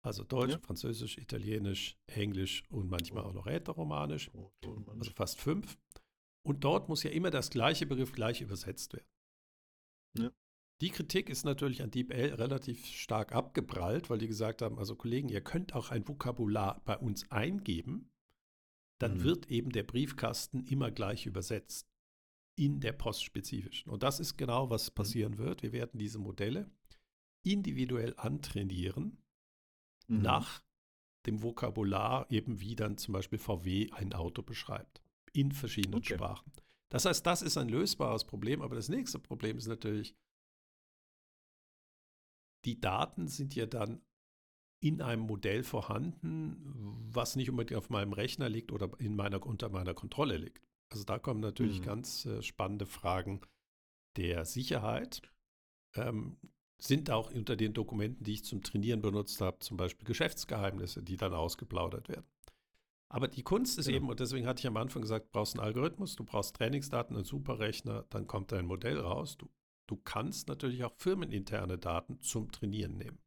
C: also Deutsch,
B: Ja.
C: Französisch, Italienisch, Englisch und manchmal
B: Oh.
C: auch noch Rätoromanisch,
B: Oh,
C: also fast fünf. Und dort muss ja immer das gleiche Begriff gleich übersetzt werden.
B: Ja.
C: Die Kritik ist natürlich an DeepL relativ stark abgeprallt, weil die gesagt haben, also Kollegen, ihr könnt auch ein Vokabular bei uns eingeben, dann
B: Mhm.
C: wird eben der Briefkasten immer gleich übersetzt in der postspezifischen. Und das ist genau, was
B: Mhm.
C: passieren wird. Wir werden diese Modelle individuell antrainieren
B: Mhm.
C: nach dem Vokabular, eben wie dann zum Beispiel VW ein Auto beschreibt, in verschiedenen
B: Okay.
C: Sprachen. Das heißt, das ist ein lösbares Problem, aber das nächste Problem ist natürlich, die Daten sind ja dann in einem Modell vorhanden, was nicht unbedingt auf meinem Rechner liegt oder in meiner, unter meiner Kontrolle liegt. Also da kommen natürlich
B: Mhm.
C: ganz äh, spannende Fragen der Sicherheit. Ähm, sind auch unter den Dokumenten, die ich zum Trainieren benutzt habe, zum Beispiel Geschäftsgeheimnisse, die dann ausgeplaudert werden. Aber die Kunst ist
B: Genau.
C: eben, und deswegen hatte ich am Anfang gesagt, du brauchst einen Algorithmus, du brauchst Trainingsdaten, einen Superrechner, dann kommt dein Modell raus. Du, du kannst natürlich auch firmeninterne Daten zum Trainieren nehmen.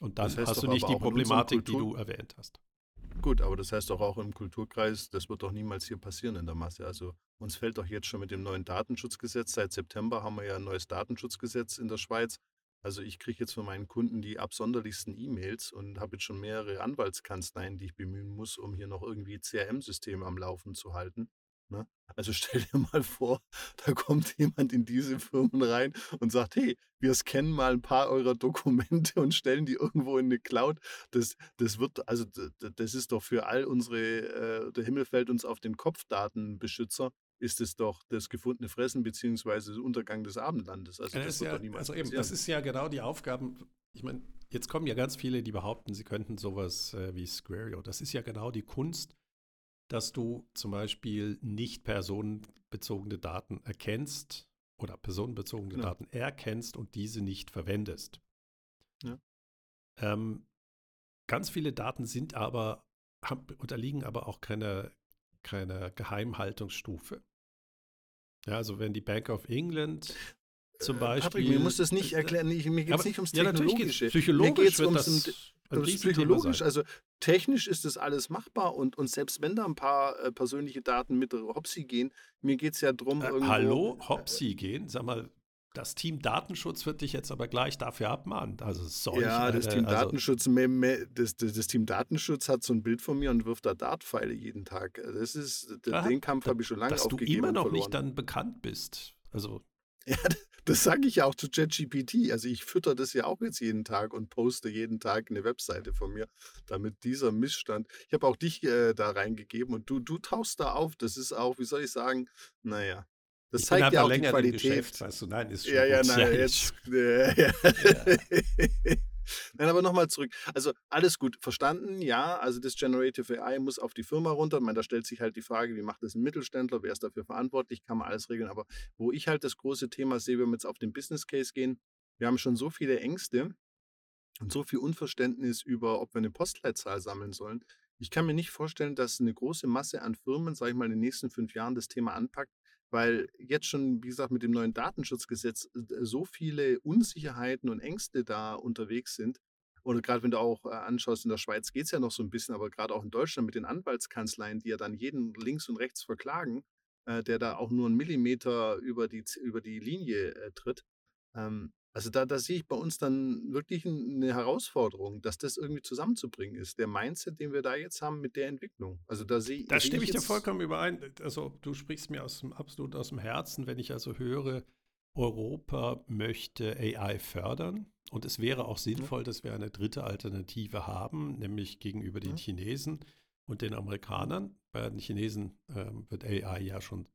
C: Und dann
B: Das heißt
C: hast du nicht die Problematik, die du erwähnt hast.
B: Gut, aber das heißt doch auch im Kulturkreis, das wird doch niemals hier passieren in der Masse. Also uns fällt doch jetzt schon mit dem neuen Datenschutzgesetz, seit September haben wir ja ein neues Datenschutzgesetz in der Schweiz. Also ich kriege jetzt von meinen Kunden die absonderlichsten E-Mails und habe jetzt schon mehrere Anwaltskanzleien, die ich bemühen muss, um hier noch irgendwie CRM-Systeme am Laufen zu halten. Ne? Also stell dir mal vor, da kommt jemand in diese Firmen rein und sagt, hey, wir scannen mal ein paar eurer Dokumente und stellen die irgendwo in eine Cloud. Das, das wird, also das ist doch für all unsere, äh, der Himmel fällt uns auf den Kopf Datenbeschützer, ist es doch das gefundene Fressen beziehungsweise der Untergang des Abendlandes. Also das
C: ist
B: wird
C: ja,
B: doch niemals
C: also eben, das ist ja genau die Aufgaben. Ich meine, jetzt kommen ja ganz viele, die behaupten, sie könnten sowas äh, wie Squario. Das ist ja genau die Kunst, dass du zum Beispiel nicht personenbezogene Daten erkennst oder personenbezogene
B: Genau.
C: Daten erkennst und diese nicht verwendest.
B: Ja.
C: Ähm, ganz viele Daten sind aber, haben, unterliegen aber auch keiner, keiner Geheimhaltungsstufe. Ja, also wenn die Bank of England zum
B: Äh,
C: Beispiel.
B: Patrick, mir muss das nicht
C: äh,
B: erklären. Mir geht es nicht ums
C: ja, natürlich geht's-
B: Technologische.
C: Psychologisch
B: mir geht's
C: wird
B: ums
C: das ein
B: Das ist psychologisch, also technisch ist das alles machbar und, und selbst wenn da ein paar äh, persönliche Daten mit Hopsi gehen, mir geht es ja darum,
C: Äh,
B: irgendwo.
C: hallo, Hopsi gehen. Sag mal, das Team Datenschutz wird dich jetzt aber gleich dafür abmahnen. Also solch
B: Ja, das
C: eine-
B: Team
C: also,
B: Datenschutz, me- me- das, das, das Team Datenschutz hat so ein Bild von mir und wirft da Dartpfeile jeden Tag. Also Das ist,
C: Aha,
B: den Kampf habe ich schon lange
C: dass du
B: aufgegeben
C: immer
B: und
C: noch
B: verloren.
C: nicht dann bekannt bist. Also
B: Ja, das sage ich ja auch zu ChatGPT. Also ich fütter das ja auch jetzt jeden Tag und poste jeden Tag eine Webseite von mir, damit dieser Missstand. Ich habe auch dich äh, da reingegeben und du, du tauchst da auf. Das ist auch, wie soll ich sagen, naja. Das
C: ich
B: zeigt ja auch die Qualität.
C: Geschäft, weißt du, nein, ist schon
B: Ja, ja,
C: gut.
B: nein,
C: ist-
B: jetzt. Äh, ja. Nein, aber nochmal zurück. Also alles gut verstanden, ja. Also das Generative AI muss auf die Firma runter. Ich meine, da stellt sich halt die Frage, wie macht das ein Mittelständler, wer ist dafür verantwortlich, kann man alles regeln. Aber wo ich halt das große Thema sehe, wenn wir jetzt auf den Business Case gehen, wir haben schon so viele Ängste und so viel Unverständnis über, ob wir eine Postleitzahl sammeln sollen. Ich kann mir nicht vorstellen, dass eine große Masse an Firmen, sage ich mal, in den nächsten fünf Jahren das Thema anpackt, weil jetzt schon, wie gesagt, mit dem neuen Datenschutzgesetz äh, so viele Unsicherheiten und Ängste da unterwegs sind. Oder gerade wenn du auch äh, anschaust, in der Schweiz geht es ja noch so ein bisschen, aber gerade auch in Deutschland mit den Anwaltskanzleien, die ja dann jeden links und rechts verklagen, äh, der da auch nur einen Millimeter über die, über die Linie tritt. Ähm, also da, da sehe ich bei uns dann wirklich ein- eine Herausforderung, dass das irgendwie zusammenzubringen ist. Der Mindset, den wir da jetzt haben mit der Entwicklung. Also da sehe
C: Da
B: sehe
C: stimme ich dir vollkommen überein. Also du sprichst mir aus dem, absolut aus dem Herzen, wenn ich also höre, Europa möchte AI fördern. Und es wäre auch sinnvoll, dass wir eine dritte Alternative haben, nämlich gegenüber den
B: Ja.
C: Chinesen und den Amerikanern. Bei den Chinesen ähm, wird AI ja schon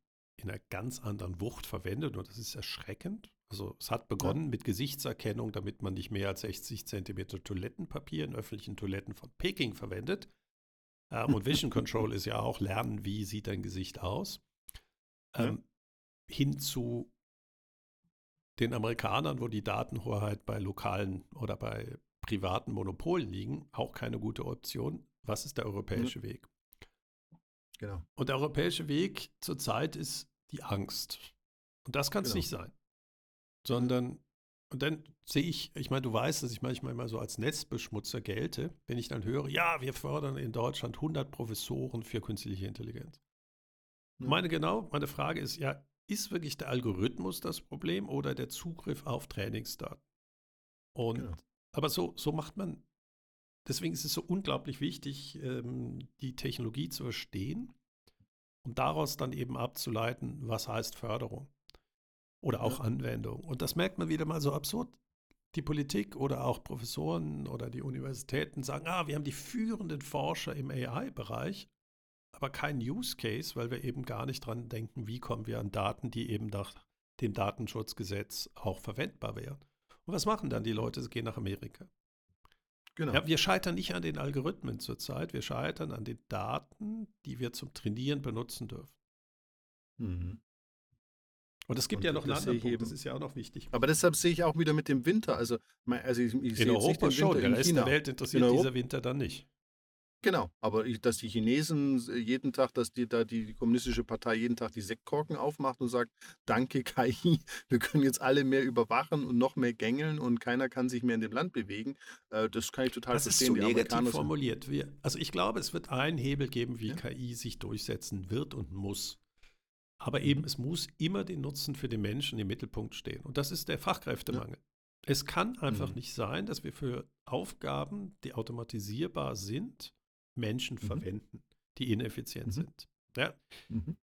C: in einer ganz anderen Wucht verwendet und das ist erschreckend. Also es hat begonnen mit Gesichtserkennung, damit man nicht mehr als 60 Zentimeter Toilettenpapier in öffentlichen Toiletten von Peking verwendet. Ähm, und Vision Control ist ja auch lernen, wie sieht dein Gesicht aus.
B: Ja.
C: Ähm, hin zu den Amerikanern, wo die Datenhoheit bei lokalen oder bei privaten Monopolen liegen, auch keine gute Option. Was ist der europäische Weg?
B: Genau.
C: Und der europäische Weg zurzeit ist die Angst. Und das kann es
B: Genau.
C: nicht sein. Sondern, und dann sehe ich, ich meine, du weißt, dass ich manchmal immer so als Netzbeschmutzer gelte, wenn ich dann höre, ja, wir fördern in Deutschland 100 Professoren für künstliche Intelligenz.
B: Ja.
C: Meine genau, meine Frage ist, ja, ist wirklich der Algorithmus das Problem oder der Zugriff auf Trainingsdaten? Und,
B: Genau.
C: aber so, so macht man, deswegen ist es so unglaublich wichtig, ähm, die Technologie zu verstehen und daraus dann eben abzuleiten, was heißt Förderung oder auch
B: Ja.
C: Anwendung. Und das merkt man wieder mal so absurd. Die Politik oder auch Professoren oder die Universitäten sagen, ah, wir haben die führenden Forscher im AI-Bereich, aber kein Use Case, weil wir eben gar nicht dran denken, wie kommen wir an Daten, die eben nach dem Datenschutzgesetz auch verwendbar wären. Und was machen dann die Leute? Sie gehen nach Amerika.
B: Genau.
C: Ja, wir scheitern nicht an den Algorithmen zurzeit, wir scheitern an den Daten, die wir zum Trainieren benutzen dürfen.
B: Mhm.
C: Und es gibt
B: Und
C: ja noch einen anderen Punkt, das ist ja auch noch wichtig.
B: Aber deshalb sehe ich auch wieder mit dem Winter. Also, also ich, ich sehe
C: In
B: jetzt nicht
C: Europa
B: den
C: schon,
B: Winter
C: der
B: in
C: Rest
B: China.
C: der Welt interessiert
B: In
C: dieser Winter dann nicht.
B: Genau, aber ich, dass die Chinesen s- jeden Tag, dass die da die, die kommunistische Partei jeden Tag die Sektkorken aufmacht und sagt, danke KI, wir können jetzt alle mehr überwachen und noch mehr gängeln und keiner kann sich mehr in dem Land bewegen, äh, das kann ich total
C: Das ist
B: verstehen.
C: zu
B: Die
C: negativ
B: Amerikaner sind,
C: formuliert. Wir, also ich glaube, es wird einen Hebel geben, wie
B: ja,
C: KI sich durchsetzen wird und muss. Aber eben, es muss immer den Nutzen für den Menschen im Mittelpunkt stehen. Und das ist der
B: ja,
C: Fachkräftemangel. Es kann einfach
B: mhm.
C: nicht sein, dass wir für Aufgaben, die automatisierbar sind, Menschen
B: Mhm.
C: verwenden, die ineffizient
B: Mhm.
C: sind. Ja,
B: Mhm.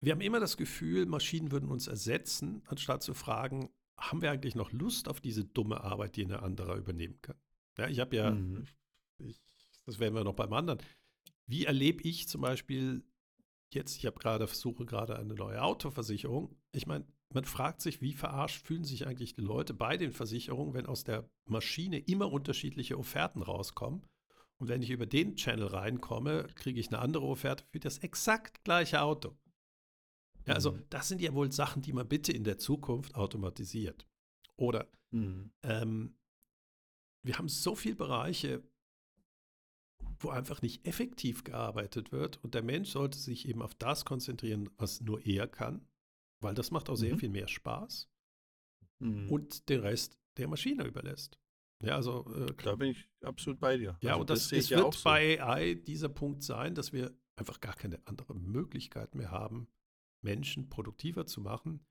C: wir haben immer das Gefühl, Maschinen würden uns ersetzen, anstatt zu fragen, haben wir eigentlich noch Lust auf diese dumme Arbeit, die eine andere übernehmen kann? Ja, ich habe ja,
B: Mhm.
C: ich, das werden wir noch beim anderen. Wie erlebe ich zum Beispiel jetzt, ich habe gerade, versuche gerade eine neue Autoversicherung. Ich meine, man fragt sich, wie verarscht fühlen sich eigentlich die Leute bei den Versicherungen, wenn aus der Maschine immer unterschiedliche Offerten rauskommen. Und wenn ich über den Channel reinkomme, kriege ich eine andere Offerte für das exakt gleiche Auto. Ja, also
B: Mhm.
C: das sind ja wohl Sachen, die man bitte in der Zukunft automatisiert. Oder
B: Mhm.
C: ähm, wir haben so viele Bereiche, wo einfach nicht effektiv gearbeitet wird und der Mensch sollte sich eben auf das konzentrieren, was nur er kann, weil das macht auch sehr
B: Mhm.
C: viel mehr Spaß
B: Mhm.
C: und den Rest der Maschine überlässt. Ja, also äh,
B: Da bin ich absolut bei dir.
C: ja,
B: Also
C: und
B: das
C: das, es wird
B: auch so.
C: bei AI dieser Punkt sein, dass wir einfach gar keine andere Möglichkeit mehr haben, Menschen produktiver zu machen,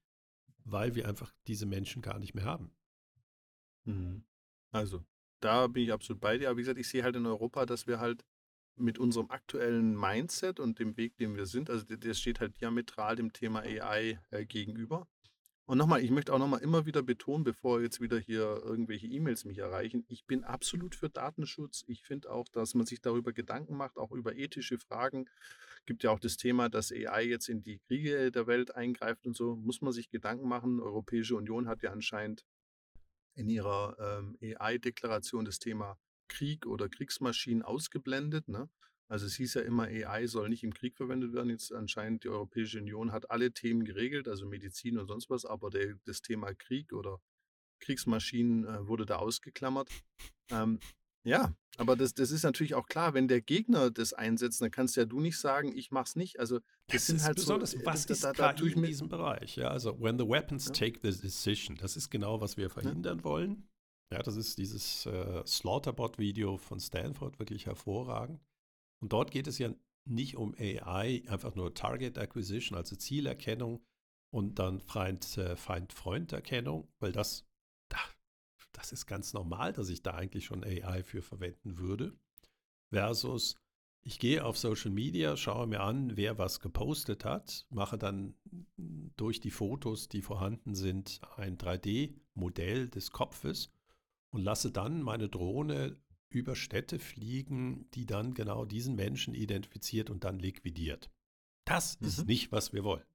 C: weil wir einfach diese Menschen gar nicht mehr haben.
B: Mhm. Also, da bin ich absolut bei dir. Aber wie gesagt, ich sehe halt in Europa, dass wir halt mit unserem aktuellen Mindset und dem Weg, den wir sind, also der, der steht halt diametral dem Thema AI äh, gegenüber. Und nochmal, ich möchte auch nochmal immer wieder betonen, bevor jetzt wieder hier irgendwelche E-Mails mich erreichen, ich bin absolut für Datenschutz. Ich finde auch, dass man sich darüber Gedanken macht, auch über ethische Fragen. Gibt ja auch das Thema, dass AI jetzt in die Kriege der Welt eingreift und so. Muss man sich Gedanken machen. Europäische Union hat ja anscheinend in ihrer ähm, AI-Deklaration das Thema Krieg oder Kriegsmaschinen ausgeblendet. Ne? Also es hieß ja immer, AI soll nicht im Krieg verwendet werden. Jetzt anscheinend die Europäische Union hat alle Themen geregelt, also Medizin und sonst was, aber der, das Thema Krieg oder Kriegsmaschinen äh, wurde da ausgeklammert. Ähm, ja, aber das, das ist natürlich auch klar, wenn der Gegner das einsetzt, dann kannst ja du nicht sagen, ich mach's nicht. Also das
C: Das
B: sind
C: ist
B: halt so,
C: besonders,
B: äh,
C: was ist
B: da, da
C: KI in diesem Bereich? Ja, also when the weapons
B: ja,
C: take the decision, das ist genau, was wir verhindern wollen. Ja, das ist dieses äh, Slaughterbot-Video von Stanford, wirklich hervorragend. Und dort geht es ja nicht um AI, einfach nur Target Acquisition, also Zielerkennung und dann äh, Feind-Freund-Erkennung, weil das, da, das ist ganz normal, dass ich da eigentlich schon AI für verwenden würde. Versus, ich gehe auf Social Media, schaue mir an, wer was gepostet hat, mache dann durch die Fotos, die vorhanden sind, ein 3D-Modell des Kopfes und lasse dann meine Drohne über Städte fliegen, die dann genau diesen Menschen identifiziert und dann liquidiert. Das ist
B: Mhm.
C: nicht, was wir wollen.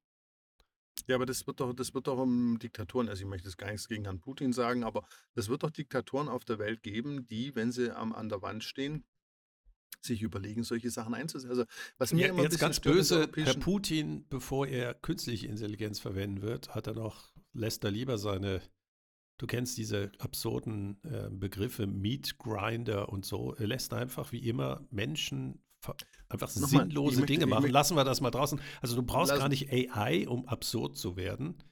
B: Ja, aber das wird doch, das wird doch um Diktatoren, also ich möchte jetzt gar nichts gegen Herrn Putin sagen, aber es wird doch Diktatoren auf der Welt geben, die, wenn sie am, an der Wand stehen, sich überlegen, solche Sachen einzusetzen. Also was mir
C: Ja,
B: immer
C: jetzt ganz böse, Herr Putin, bevor er künstliche Intelligenz verwenden wird, hat er noch, lässt er lieber seine, du kennst diese absurden äh, Begriffe, Meat Grinder und so, er lässt einfach wie immer Menschen einfach
B: nochmal,
C: sinnlose
B: möchte,
C: Dinge machen. Lassen wir das mal draußen. Also du brauchst gar
B: lass,
C: nicht AI, um absurd zu werden.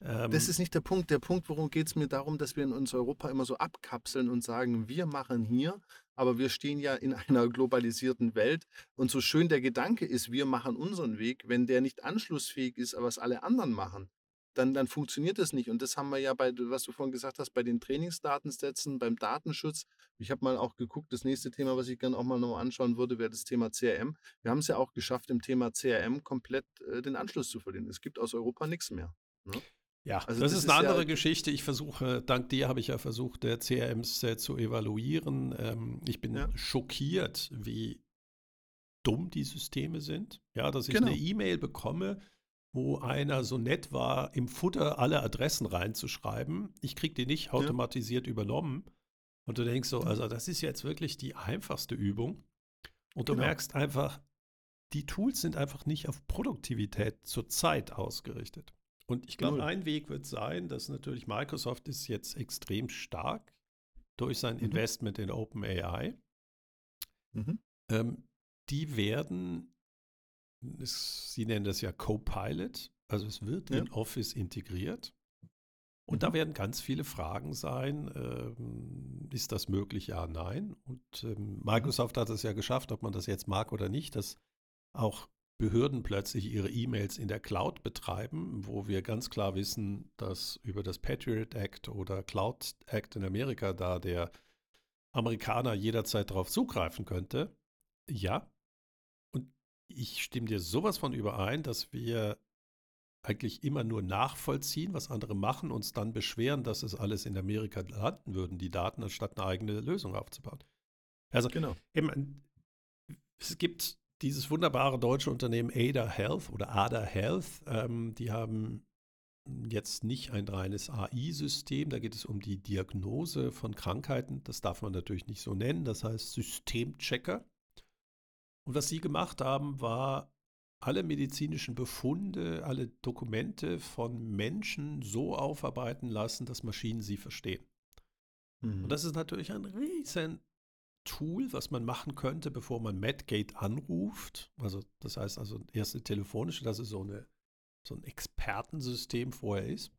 B: Das
C: Ähm,
B: ist nicht der Punkt. Der Punkt, worum geht es mir darum, dass wir in uns Europa immer so abkapseln und sagen, wir machen hier, aber wir stehen ja in einer globalisierten Welt. Und so schön der Gedanke ist, wir machen unseren Weg, wenn der nicht anschlussfähig ist, was alle anderen machen, dann, dann funktioniert das nicht. Und das haben wir ja bei, was du vorhin gesagt hast, bei den Trainingsdatensätzen, beim Datenschutz. Ich habe mal auch geguckt, das nächste Thema, was ich gerne auch mal noch anschauen würde, wäre das Thema CRM. Wir haben es ja auch geschafft, im Thema CRM komplett äh, den Anschluss zu verlieren. Es gibt aus Europa nichts mehr. Ne?
C: Ja,
B: Also
C: das,
B: das
C: ist
B: ist
C: eine
B: ja,
C: andere Geschichte. Ich versuche, dank dir habe ich ja versucht, der CRMs äh, zu evaluieren. Ähm, ich bin
B: ja,
C: schockiert, wie dumm die Systeme sind. Ja, dass ich eine
B: genau.
C: E-Mail bekomme, wo einer so nett war, im Footer alle Adressen reinzuschreiben. Ich kriege die nicht
B: Ja,
C: automatisiert übernommen. Und du denkst so,
B: ja,
C: also das ist jetzt wirklich die einfachste Übung. Und du
B: genau.
C: merkst einfach, die Tools sind einfach nicht auf Produktivität zurzeit ausgerichtet. Und ich glaube, ein Weg wird sein, dass natürlich Microsoft ist jetzt extrem stark durch sein
B: Mhm.
C: Investment in OpenAI.
B: Mhm.
C: ähm, die werden, es, sie nennen das ja Copilot, also es wird ja. in Office integriert. Und mhm. da werden ganz viele Fragen sein. Ähm, ist das möglich? Ja, nein. Und ähm. Microsoft hat es ja geschafft, ob man das jetzt mag oder nicht, dass auch Behörden plötzlich ihre E-Mails in der Cloud betreiben, wo wir ganz klar wissen, dass über das Patriot Act oder Cloud Act in Amerika da der Amerikaner jederzeit darauf zugreifen könnte. Ja. Ich stimme dir sowas von überein, dass wir eigentlich immer nur nachvollziehen, was andere machen, uns dann beschweren, dass es alles in Amerika landen würden, die Daten, anstatt eine eigene Lösung aufzubauen. Also genau. eben, es gibt dieses wunderbare deutsche Unternehmen Ada Health oder Ada Health, ähm, die haben jetzt nicht ein reines AI-System, da geht es um die Diagnose von Krankheiten, das darf man natürlich nicht so nennen, das heißt Systemchecker. Und was sie gemacht haben, war alle medizinischen Befunde, alle Dokumente von Menschen so aufarbeiten lassen, dass Maschinen sie verstehen. Mhm. Und das ist natürlich ein riesen Tool, was man machen könnte, bevor man Medgate anruft. Also das heißt also erste telefonische, dass es so, eine, so ein Expertensystem vorher ist.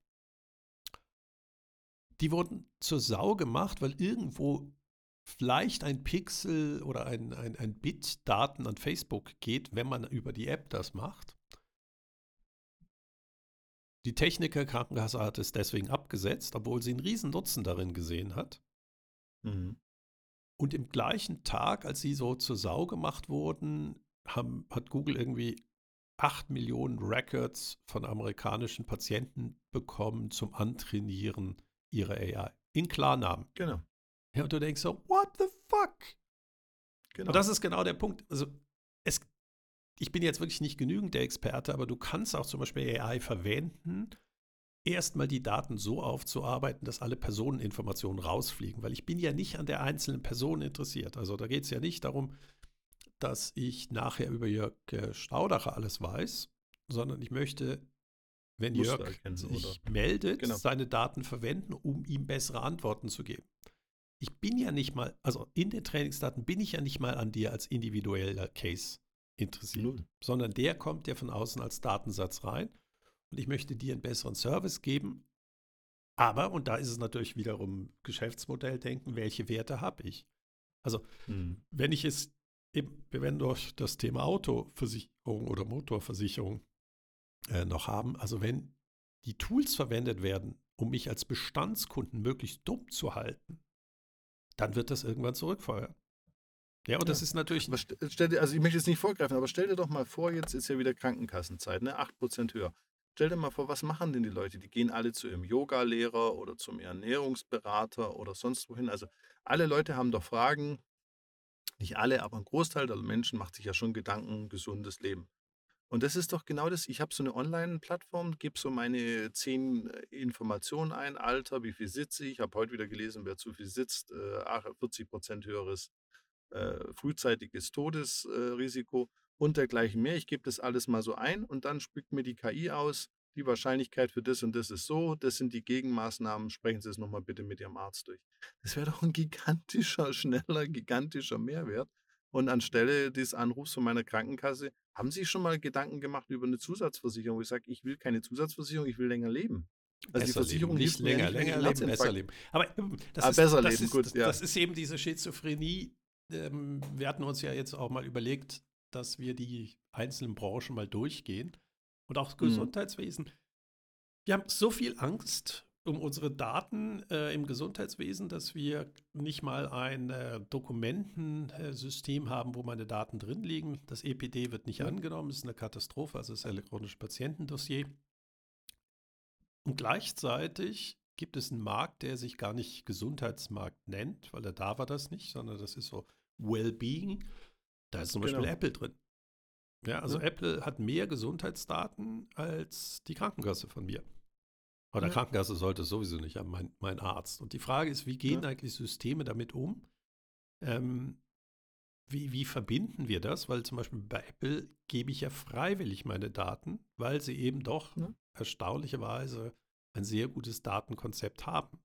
C: Die wurden zur Sau gemacht, weil irgendwo vielleicht ein Pixel oder ein, ein, ein Bit Daten an Facebook geht, wenn man über die App das macht. Die Techniker Krankenkasse hat es deswegen abgesetzt, obwohl sie einen riesen Nutzen darin gesehen hat. Mhm. Und im gleichen Tag, als sie so zur Sau gemacht wurden, haben, hat Google irgendwie 8 Millionen Records von amerikanischen Patienten bekommen zum Antrainieren ihrer AI. In Klarnamen.
B: Genau.
C: Ja, und du denkst so, what the fuck? Genau. Und das ist genau der Punkt. Also, es, ich bin jetzt wirklich nicht genügend der Experte, aber du kannst auch zum Beispiel AI verwenden, erstmal die Daten so aufzuarbeiten, dass alle Personeninformationen rausfliegen, weil ich bin ja nicht an der einzelnen Person interessiert. Also da geht es ja nicht darum, dass ich nachher über Jörg äh, Staudacher alles weiß, sondern ich möchte, wenn Muster Jörg sich oder? meldet, genau. seine Daten verwenden, um ihm bessere Antworten zu geben ich bin ja nicht mal, also in den Trainingsdaten bin ich ja nicht mal an dir als individueller Case interessiert, Null. sondern der kommt ja von außen als Datensatz rein und ich möchte dir einen besseren Service geben. Aber, und da ist es natürlich wiederum Geschäftsmodell denken, welche Werte habe ich? Also, hm. wenn ich es eben, wir werden durch das Thema Autoversicherung oder Motorversicherung äh, noch haben, also wenn die Tools verwendet werden, um mich als Bestandskunden möglichst dumm zu halten, dann wird das irgendwann zurückfeuern. Ja, und ja. das ist natürlich.
B: stell dir, also ich möchte jetzt nicht vorgreifen, aber stell dir doch mal vor, jetzt ist ja wieder Krankenkassenzeit, ne? 8% höher. Stell dir mal vor, was machen denn die Leute? Die gehen alle zu ihrem Yoga-Lehrer oder zum Ernährungsberater oder sonst wohin. Also alle Leute haben doch Fragen. Nicht alle, aber ein Großteil der Menschen macht sich ja schon Gedanken, gesundes Leben. Und das ist doch genau das. Ich habe so eine Online-Plattform, gebe so meine zehn äh, Informationen ein, Alter, wie viel sitze ich. Ich habe heute wieder gelesen, wer zu viel sitzt, äh, 40 Prozent höheres äh, frühzeitiges Todesrisiko und dergleichen mehr. Ich gebe das alles mal so ein und dann spuckt mir die KI aus, die Wahrscheinlichkeit für das und das ist so, das sind die Gegenmaßnahmen, sprechen Sie es nochmal bitte mit Ihrem Arzt durch. Das wäre doch ein gigantischer, schneller, gigantischer Mehrwert. Und anstelle des Anrufs von meiner Krankenkasse, haben Sie schon mal Gedanken gemacht über eine Zusatzversicherung? Ich sage, ich will keine Zusatzversicherung, ich will länger leben.
C: Also besser die Versicherung
B: leben, nicht länger, länger leben, besser leben.
C: Aber ähm, das, ah, ist, besser das, leben, ist, gut, ja. das ist eben diese Schizophrenie. Ähm, wir hatten uns ja jetzt auch mal überlegt, dass wir die einzelnen Branchen mal durchgehen und auch mhm. Gesundheitswesen. Wir haben so viel Angst um unsere Daten äh, im Gesundheitswesen, dass wir nicht mal ein äh, Dokumentensystem haben, wo meine Daten drin liegen. Das EPD wird nicht ja. angenommen, ist eine Katastrophe, also das elektronische Patientendossier. Und gleichzeitig gibt es einen Markt, der sich gar nicht Gesundheitsmarkt nennt, weil er da war das nicht, sondern das ist so Wellbeing. Da ist zum genau. Beispiel Apple drin. Ja, also ja. Apple hat mehr Gesundheitsdaten als die Krankenkasse von mir. Aber der ja. Krankenkasse sollte es sowieso nicht haben, mein, mein, Arzt. Und die Frage ist, wie gehen ja. eigentlich Systeme damit um? Ähm, wie, wie verbinden wir das? Weil zum Beispiel bei Apple gebe ich ja freiwillig meine Daten, weil sie eben doch ja. erstaunlicherweise ein sehr gutes Datenkonzept haben.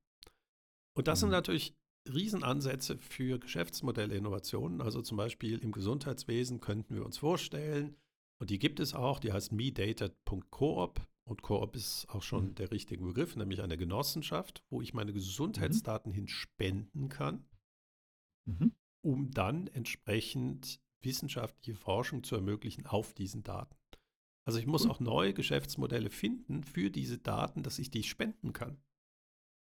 C: Und das mhm. sind natürlich Riesenansätze für Geschäftsmodellinnovationen. Also zum Beispiel im Gesundheitswesen könnten wir uns vorstellen, und die gibt es auch, die heißt medata.coop. Und Coop ist auch schon mhm. der richtige Begriff, nämlich eine Genossenschaft, wo ich meine Gesundheitsdaten mhm. hin spenden kann, mhm. um dann entsprechend wissenschaftliche Forschung zu ermöglichen auf diesen Daten. Also ich muss cool. auch neue Geschäftsmodelle finden für diese Daten, dass ich die spenden kann.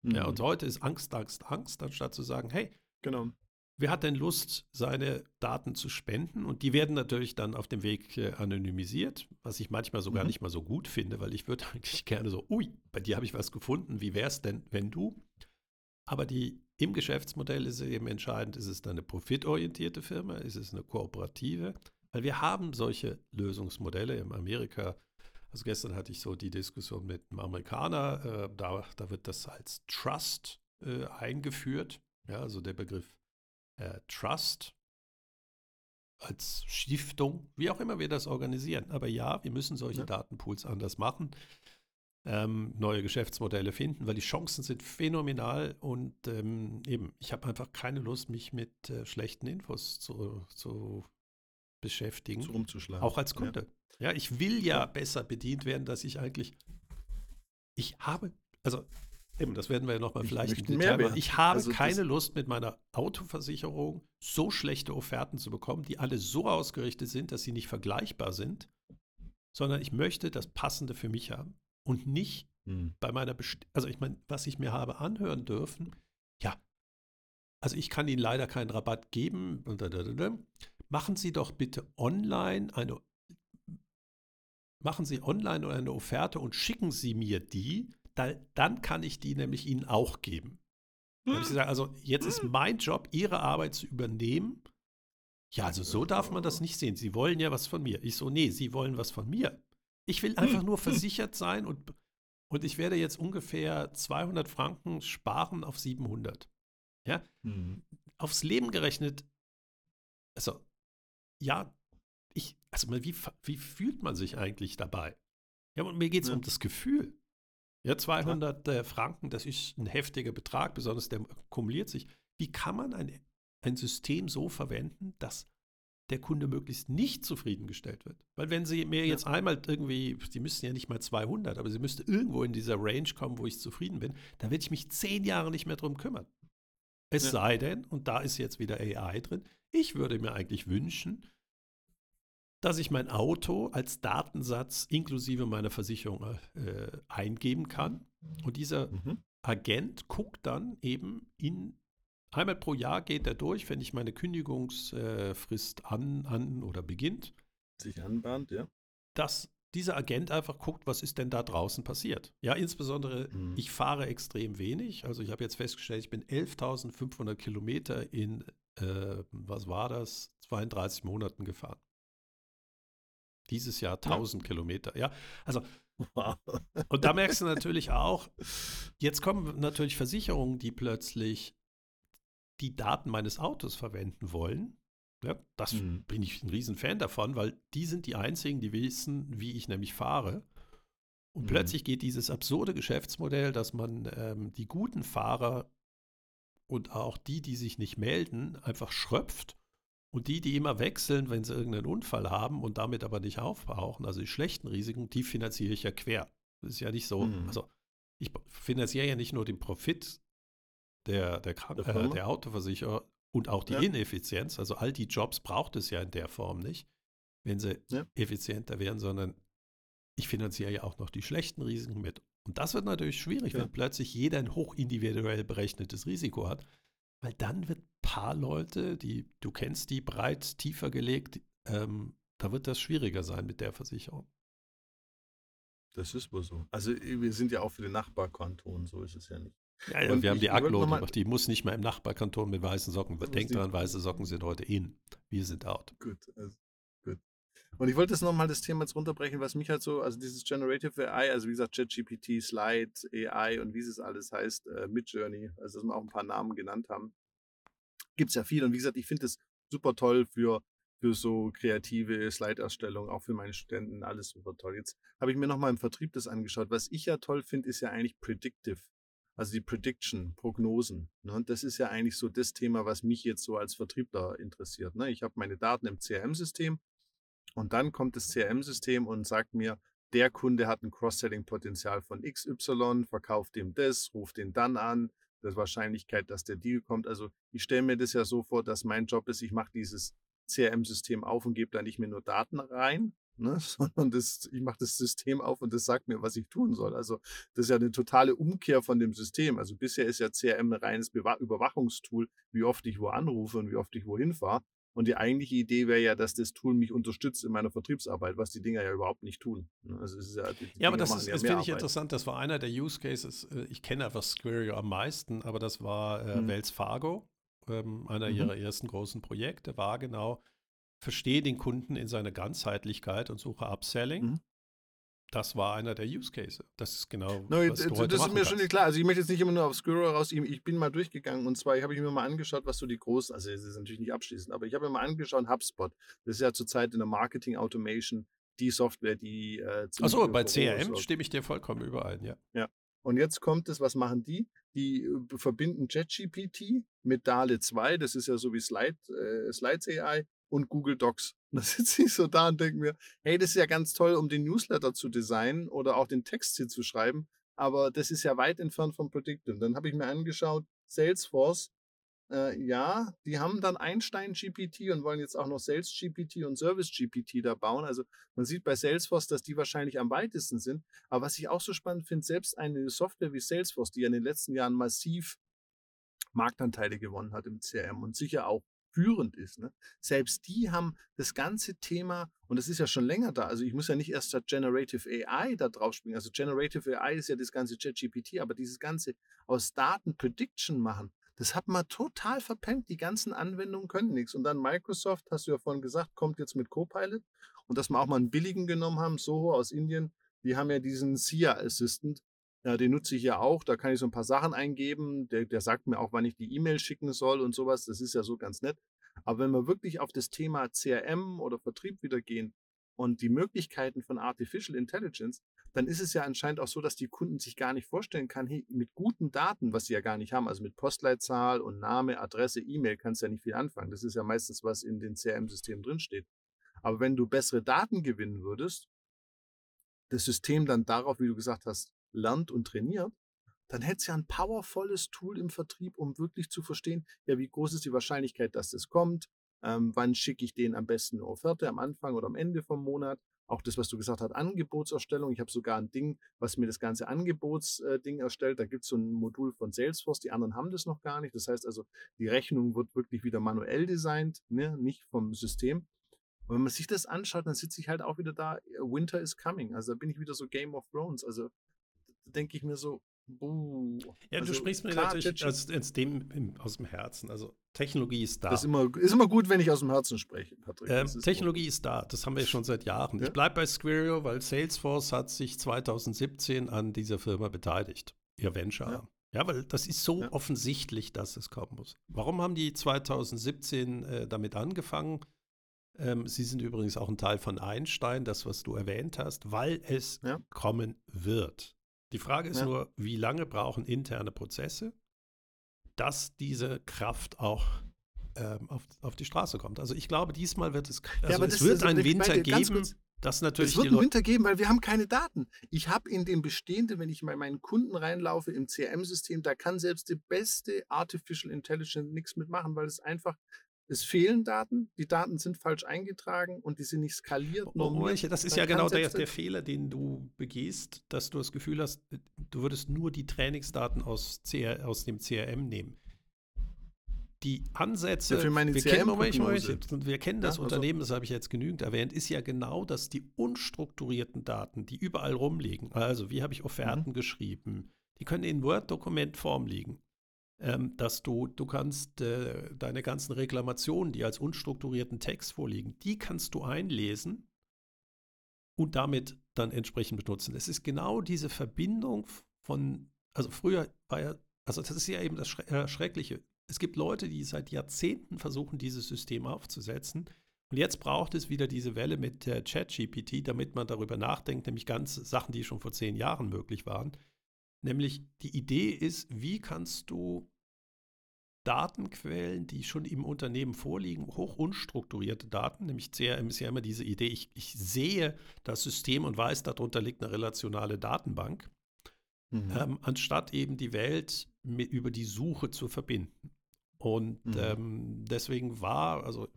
C: Mhm. Ja, und heute ist Angst, Angst, Angst, anstatt zu sagen, hey,
B: genau.
C: Wer hat denn Lust, seine Daten zu spenden? Und die werden natürlich dann auf dem Weg äh, anonymisiert, was ich manchmal sogar mhm. nicht mal so gut finde, weil ich würde eigentlich gerne so, ui, bei dir habe ich was gefunden, wie wäre es denn, wenn du? Aber die, im Geschäftsmodell ist es eben entscheidend, ist es eine profitorientierte Firma, ist es eine kooperative? Weil wir haben solche Lösungsmodelle in Amerika. Also gestern hatte ich so die Diskussion mit einem Amerikaner, äh, da, da wird das als Trust äh, eingeführt. Ja, also der Begriff äh, Trust als Stiftung, wie auch immer wir das organisieren. Aber ja, wir müssen solche ja. Datenpools anders machen, ähm, neue Geschäftsmodelle finden, weil die Chancen sind phänomenal und ähm, eben, ich habe einfach keine Lust, mich mit äh, schlechten Infos zu, zu beschäftigen.
B: So rumzuschlagen.
C: Auch als Kunde. Ja. ja, ich will ja, ja besser bedient werden, dass ich eigentlich, ich habe, also eben, das werden wir ja nochmal vielleicht
B: im Detail machen.
C: Ich habe also keine Lust, mit meiner Autoversicherung so schlechte Offerten zu bekommen, die alle so ausgerichtet sind, dass sie nicht vergleichbar sind, sondern ich möchte das Passende für mich haben und nicht hm. bei meiner, Best also ich meine, was ich mir habe anhören dürfen, ja, also ich kann Ihnen leider keinen Rabatt geben, machen Sie doch bitte online eine machen Sie online eine Offerte und schicken Sie mir die, da, dann kann ich die nämlich Ihnen auch geben. Dann ich gesagt, also jetzt ist mein Job, Ihre Arbeit zu übernehmen. Ja, also so darf man das nicht sehen. Sie wollen ja was von mir. Ich so, nee, Sie wollen was von mir. Ich will einfach nur versichert sein und, und ich werde jetzt ungefähr 200 Franken sparen auf 700. Ja, mhm. aufs Leben gerechnet, also ja, ich, also wie, wie fühlt man sich eigentlich dabei? Ja, und mir geht es ja. um das Gefühl. Ja, 200 äh, Franken, das ist ein heftiger Betrag, besonders der kumuliert sich. Wie kann man ein, ein System so verwenden, dass der Kunde möglichst nicht zufriedengestellt wird? Weil wenn Sie mir jetzt einmal irgendwie, Sie müssten ja nicht mal 200, aber Sie müssten irgendwo in dieser Range kommen, wo ich zufrieden bin, dann werde ich mich zehn Jahre nicht mehr drum kümmern. Es ja. sei denn, und da ist jetzt wieder AI drin, ich würde mir eigentlich wünschen, dass ich mein Auto als Datensatz inklusive meiner Versicherung äh, eingeben kann. Und dieser mhm. Agent guckt dann eben in einmal pro Jahr geht er durch, wenn ich meine Kündigungsfrist an, an oder beginnt.
B: Sich anbahnt, ja.
C: Dass dieser Agent einfach guckt, was ist denn da draußen passiert. Ja, insbesondere, mhm. ich fahre extrem wenig. Also ich habe jetzt festgestellt, ich bin 11.500 Kilometer in, äh, was war das, 32 Monaten gefahren. Dieses Jahr 1000 ja. Kilometer. Ja, also. Wow. Und da merkst du natürlich auch, jetzt kommen natürlich Versicherungen, die plötzlich die Daten meines Autos verwenden wollen. Ja, das mhm. bin ich ein Riesenfan davon, weil die sind die einzigen, die wissen, wie ich nämlich fahre. Und mhm. plötzlich geht dieses absurde Geschäftsmodell, dass man ähm, die guten Fahrer und auch die, die sich nicht melden, einfach schröpft und die, die immer wechseln, wenn sie irgendeinen Unfall haben und damit aber nicht aufbrauchen, also die schlechten Risiken, die finanziere ich ja quer. Das ist ja nicht so, mhm. also ich finanziere ja nicht nur den Profit der, der, Krank der, äh, der Autoversicherer und auch die ja. Ineffizienz. Also all die Jobs braucht es ja in der Form nicht, wenn sie ja. effizienter wären, sondern ich finanziere ja auch noch die schlechten Risiken mit. Und das wird natürlich schwierig, ja. wenn plötzlich jeder ein hochindividuell berechnetes Risiko hat, weil dann wird ein paar Leute, die du kennst, die breit tiefer gelegt, ähm, da wird das schwieriger sein mit der Versicherung.
B: Das ist wohl so. Also wir sind ja auch für den Nachbarkanton, so ist es ja nicht.
C: Ja, ja wir haben die Aglo, die, die muss nicht mehr im Nachbarkanton mit weißen Socken. Denkt dran, weiße Socken sind heute in. Wir sind out.
B: Gut, also. Und ich wollte jetzt nochmal das Thema jetzt runterbrechen, was mich halt so, also dieses Generative AI, also wie gesagt, ChatGPT, Slide, AI und wie es alles heißt, äh, Midjourney, also dass wir auch ein paar Namen genannt haben, gibt es ja viel. Und wie gesagt, ich finde es super toll für, für so kreative Slide-Erstellung, auch für meine Studenten, alles super toll. Jetzt habe ich mir nochmal im Vertrieb das angeschaut. Was ich ja toll finde, ist ja eigentlich Predictive Also die Prediction, Prognosen. Ne? Und das ist ja eigentlich so das Thema, was mich jetzt so als Vertriebler interessiert. Ne? Ich habe meine Daten im CRM-System und dann kommt das CRM-System und sagt mir, der Kunde hat ein Cross-Selling-Potenzial von XY, verkauft ihm das, ruft ihn dann an, das Wahrscheinlichkeit, dass der Deal kommt. Also ich stelle mir das ja so vor, dass mein Job ist, ich mache dieses CRM-System auf und gebe da nicht mehr nur Daten rein, ne, sondern das, ich mache das System auf und das sagt mir, was ich tun soll. Also das ist ja eine totale Umkehr von dem System. Also bisher ist ja CRM ein reines Überwachungstool, wie oft ich wo anrufe und wie oft ich wohin fahre. Und die eigentliche Idee wäre ja, dass das Tool mich unterstützt in meiner Vertriebsarbeit, was die Dinger ja überhaupt nicht tun. Ne. Also
C: ja, die, die ja, aber das, ist, ja das finde ich interessant. Das war einer der Use Cases. Äh, ich kenne einfach Squario am meisten, aber das war äh, hm. Wells Fargo, ähm, einer mhm. ihrer ersten großen Projekte, war genau verstehe den Kunden in seiner Ganzheitlichkeit und suche Upselling. Mhm. Das war einer der Use Cases. Das ist genau,
B: no, was du heute Das ist mir kannst. schon nicht klar. Also ich möchte jetzt nicht immer nur auf Squirrel raus. Ich bin mal durchgegangen und zwar habe ich mir mal angeschaut, was so die großen, also es ist natürlich nicht abschließend, aber ich habe mir mal angeschaut, HubSpot. Das ist ja zurzeit in der Marketing Automation die Software, die
C: äh, Achso, bei CRM stimme ich dir vollkommen überein, ja.
B: Ja. Und jetzt kommt es, was machen die? Die äh, verbinden ChatGPT mit DALE 2, das ist ja so wie Slide, äh, Slides AI, und Google Docs. Und da sitze ich so da und denke mir, hey, das ist ja ganz toll, um den Newsletter zu designen oder auch den Text hier zu schreiben, aber das ist ja weit entfernt vom Predictive. Dann habe ich mir angeschaut, Salesforce, äh, ja, die haben dann Einstein GPT und wollen jetzt auch noch Sales GPT und Service GPT da bauen. Also man sieht bei Salesforce, dass die wahrscheinlich am weitesten sind. Aber was ich auch so spannend finde, selbst eine Software wie Salesforce, die ja in den letzten Jahren massiv Marktanteile gewonnen hat im CRM und sicher auch führend ist. Ne? Selbst die haben das ganze Thema, und das ist ja schon länger da, also ich muss ja nicht erst statt Generative AI da drauf springen. Also Generative AI ist ja das ganze ChatGPT, aber dieses ganze aus Daten Prediction machen, das hat man total verpennt. Die ganzen Anwendungen können nichts. Und dann Microsoft, hast du ja vorhin gesagt, kommt jetzt mit Copilot. Und dass wir auch mal einen billigen genommen haben, Soho aus Indien, die haben ja diesen SIA Assistant, ja, den nutze ich ja auch. Da kann ich so ein paar Sachen eingeben. Der, der sagt mir auch, wann ich die E-Mail schicken soll und sowas. Das ist ja so ganz nett. Aber wenn wir wirklich auf das Thema CRM oder Vertrieb wieder gehen und die Möglichkeiten von Artificial Intelligence, dann ist es ja anscheinend auch so, dass die Kunden sich gar nicht vorstellen kann, hey, mit guten Daten, was sie ja gar nicht haben, also mit Postleitzahl und Name, Adresse, E-Mail kannst du ja nicht viel anfangen. Das ist ja meistens, was in den CRM-Systemen drinsteht. Aber wenn du bessere Daten gewinnen würdest, das System dann darauf, wie du gesagt hast, lernt und trainiert, dann hätte es ja ein powervolles Tool im Vertrieb, um wirklich zu verstehen, ja, wie groß ist die Wahrscheinlichkeit, dass das kommt, ähm, wann schicke ich denen am besten eine Offerte, am Anfang oder am Ende vom Monat. Auch das, was du gesagt hast, Angebotserstellung. Ich habe sogar ein Ding, was mir das ganze Angebotsding äh, erstellt. Da gibt es so ein Modul von Salesforce, die anderen haben das noch gar nicht. Das heißt also, die Rechnung wird wirklich wieder manuell designt, ne? nicht vom System. Und wenn man sich das anschaut, dann sitze ich halt auch wieder da, Winter is coming. Also da bin ich wieder so Game of Thrones. Also denke ich mir so, buh.
C: Ja, also, du sprichst mir klar, natürlich aus, aus, dem, aus dem Herzen. Also Technologie ist da.
B: Das ist immer, ist immer gut, wenn ich aus dem Herzen spreche, Patrick.
C: Ähm, ist Technologie gut. ist da. Das haben wir schon seit Jahren. Ja? Ich bleibe bei Squario, weil Salesforce hat sich 2017 an dieser Firma beteiligt. Ihr Venture. Ja. Ja, weil das ist so ja. offensichtlich, dass es kommen muss. Warum haben die 2017 äh, damit angefangen? Ähm, sie sind übrigens auch ein Teil von Einstein, das, was du erwähnt hast, weil es ja. kommen wird. Die Frage ist ja. nur, wie lange brauchen interne Prozesse, dass diese Kraft auch ähm, auf, auf die Straße kommt. Also ich glaube, diesmal wird es, also ja, es wird einen Winter geben. Das natürlich
B: es wird einen Winter geben, weil wir haben keine Daten. Ich habe in dem bestehenden, wenn ich bei meinen Kunden reinlaufe im CRM-System, da kann selbst die beste Artificial Intelligence nichts mitmachen, weil es einfach es fehlen Daten, die Daten sind falsch eingetragen und die sind nicht skaliert.
C: Oh, das ist ja genau der, der Fehler, den du begehst, dass du das Gefühl hast, du würdest nur die Trainingsdaten aus, CR, aus dem CRM nehmen. Die Ansätze, ja, wir, kennen, Moment, Moment, wir kennen das ja, also. Unternehmen, das habe ich jetzt genügend erwähnt, ist ja genau, dass die unstrukturierten Daten, die überall rumliegen, also wie habe ich Offerten mhm. geschrieben, die können in Word-Dokumentform liegen ähm, dass du, du kannst äh, deine ganzen Reklamationen, die als unstrukturierten Text vorliegen, die kannst du einlesen und damit dann entsprechend benutzen. Es ist genau diese Verbindung von, also früher war ja, also das ist ja eben das äh, Schreckliche. Es gibt Leute, die seit Jahrzehnten versuchen, dieses System aufzusetzen. Und jetzt braucht es wieder diese Welle mit der ChatGPT, damit man darüber nachdenkt, nämlich ganz Sachen, die schon vor zehn Jahren möglich waren, Nämlich die Idee ist, wie kannst du Datenquellen, die schon im Unternehmen vorliegen, hoch unstrukturierte Daten, nämlich CRM ist ja immer diese Idee, ich, ich sehe das System und weiß, darunter liegt eine relationale Datenbank, mhm. ähm, anstatt eben die Welt mit, über die Suche zu verbinden. Und mhm. ähm, deswegen war, also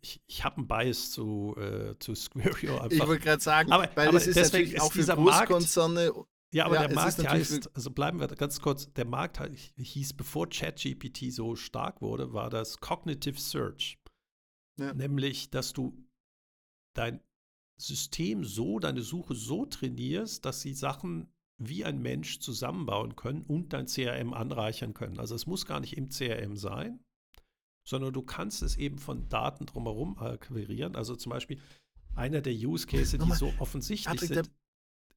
C: ich, ich habe einen Bias zu, äh, zu.
B: Einfach. Ich wollte gerade sagen,
C: aber,
B: weil
C: aber
B: das ist natürlich auch für Großkonzerne
C: Markt, ja, aber ja, der Markt heißt, also bleiben wir ganz kurz, der Markt hieß, bevor ChatGPT so stark wurde, war das Cognitive Search. Ja. Nämlich, dass du dein System so, deine Suche so trainierst, dass sie Sachen wie ein Mensch zusammenbauen können und dein CRM anreichern können. Also es muss gar nicht im CRM sein, sondern du kannst es eben von Daten drumherum akquirieren. Also zum Beispiel einer der Use Cases, die so offensichtlich Patrick, sind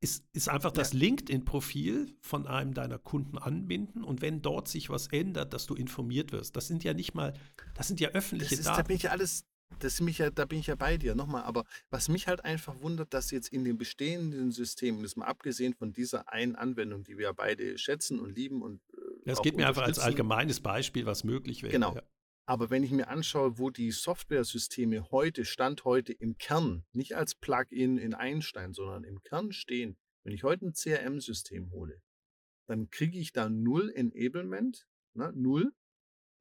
C: ist, ist einfach das LinkedIn-Profil von einem deiner Kunden anbinden und wenn dort sich was ändert, dass du informiert wirst. Das sind ja nicht mal, das sind ja öffentliche
B: das
C: ist, Daten.
B: Da bin ich ja alles, das mich ja, da bin ich ja bei dir. Nochmal, aber was mich halt einfach wundert, dass jetzt in den bestehenden Systemen, das mal abgesehen von dieser einen Anwendung, die wir ja beide schätzen und lieben und
C: äh, Das geht mir einfach als allgemeines Beispiel, was möglich wäre.
B: Genau. Ja. Aber wenn ich mir anschaue, wo die Software-Systeme heute, Stand heute im Kern, nicht als Plugin in Einstein, sondern im Kern stehen, wenn ich heute ein CRM-System hole, dann kriege ich da null Enablement, ne, null.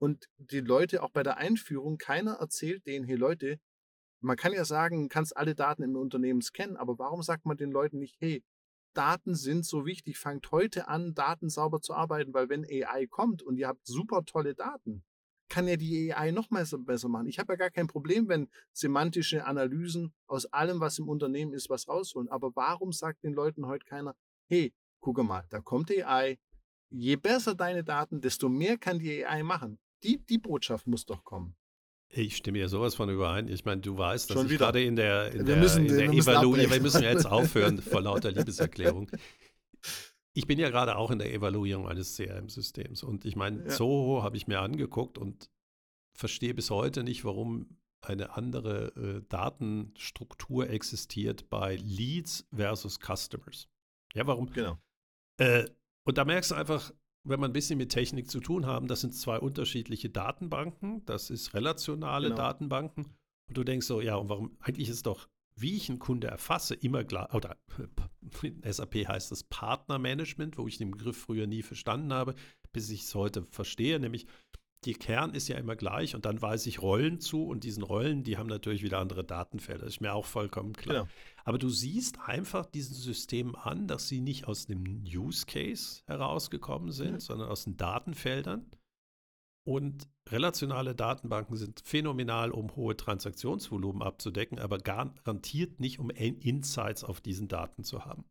B: Und die Leute auch bei der Einführung, keiner erzählt denen, hey Leute, man kann ja sagen, kannst alle Daten im Unternehmen scannen, aber warum sagt man den Leuten nicht, hey, Daten sind so wichtig, fangt heute an, Daten sauber zu arbeiten, weil wenn AI kommt und ihr habt super tolle Daten, kann ja die AI noch mal so besser machen. Ich habe ja gar kein Problem, wenn semantische Analysen aus allem, was im Unternehmen ist, was rausholen. Aber warum sagt den Leuten heute keiner, hey, guck mal, da kommt AI. Je besser deine Daten, desto mehr kann die AI machen. Die, die Botschaft muss doch kommen.
C: Ich stimme ja sowas von überein. Ich meine, du weißt, dass
B: Schon
C: ich
B: wieder.
C: gerade in der, in
B: wir müssen,
C: in der
B: wir
C: Evaluierung, wir müssen jetzt aufhören vor lauter Liebeserklärung ich bin ja gerade auch in der Evaluierung eines CRM-Systems. Und ich meine, ja. Zoho habe ich mir angeguckt und verstehe bis heute nicht, warum eine andere äh, Datenstruktur existiert bei Leads versus Customers. Ja, warum?
B: Genau.
C: Äh, und da merkst du einfach, wenn man ein bisschen mit Technik zu tun haben, das sind zwei unterschiedliche Datenbanken. Das ist relationale genau. Datenbanken. Und du denkst so, ja, und warum? Eigentlich ist doch wie ich einen Kunde erfasse, immer klar, oder in SAP heißt es Partnermanagement, wo ich den Begriff früher nie verstanden habe, bis ich es heute verstehe, nämlich die Kern ist ja immer gleich und dann weise ich Rollen zu und diesen Rollen, die haben natürlich wieder andere Datenfelder. Das ist mir auch vollkommen klar. Genau. Aber du siehst einfach diesen Systemen an, dass sie nicht aus dem Use Case herausgekommen sind, mhm. sondern aus den Datenfeldern. Und relationale Datenbanken sind phänomenal, um hohe Transaktionsvolumen abzudecken, aber garantiert nicht, um Insights auf diesen Daten zu haben.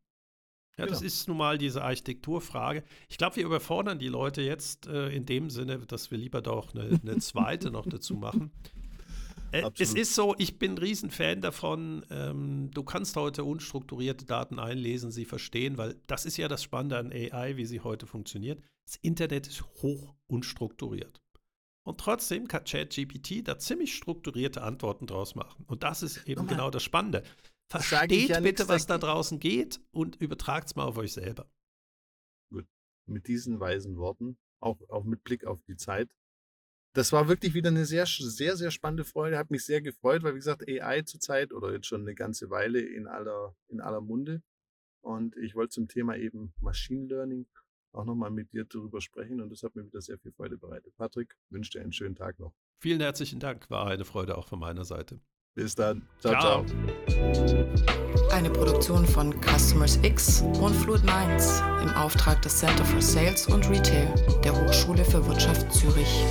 C: Ja, genau. das ist nun mal diese Architekturfrage. Ich glaube, wir überfordern die Leute jetzt äh, in dem Sinne, dass wir lieber doch eine, eine zweite noch dazu machen. Äh, es ist so, ich bin ein Riesenfan davon. Ähm, du kannst heute unstrukturierte Daten einlesen, sie verstehen, weil das ist ja das Spannende an AI, wie sie heute funktioniert. Das Internet ist hoch unstrukturiert. Und trotzdem kann ChatGPT da ziemlich strukturierte Antworten draus machen. Und das ist eben Nochmal. genau das Spannende. Versteht ja bitte, was da draußen geht und übertragt es mal auf euch selber.
B: Gut. Mit diesen weisen Worten, auch, auch mit Blick auf die Zeit. Das war wirklich wieder eine sehr, sehr, sehr spannende Freude. Hat mich sehr gefreut, weil, wie gesagt, AI zurzeit oder jetzt schon eine ganze Weile in aller, in aller Munde. Und ich wollte zum Thema eben Machine Learning auch nochmal mit dir darüber sprechen und das hat mir wieder sehr viel Freude bereitet. Patrick, wünsche dir einen schönen Tag noch.
C: Vielen herzlichen Dank, war eine Freude auch von meiner Seite.
B: Bis dann. Ciao, ciao.
D: ciao. Eine Produktion von Customers X und Fluid Minds im Auftrag des Center for Sales und Retail der Hochschule für Wirtschaft Zürich.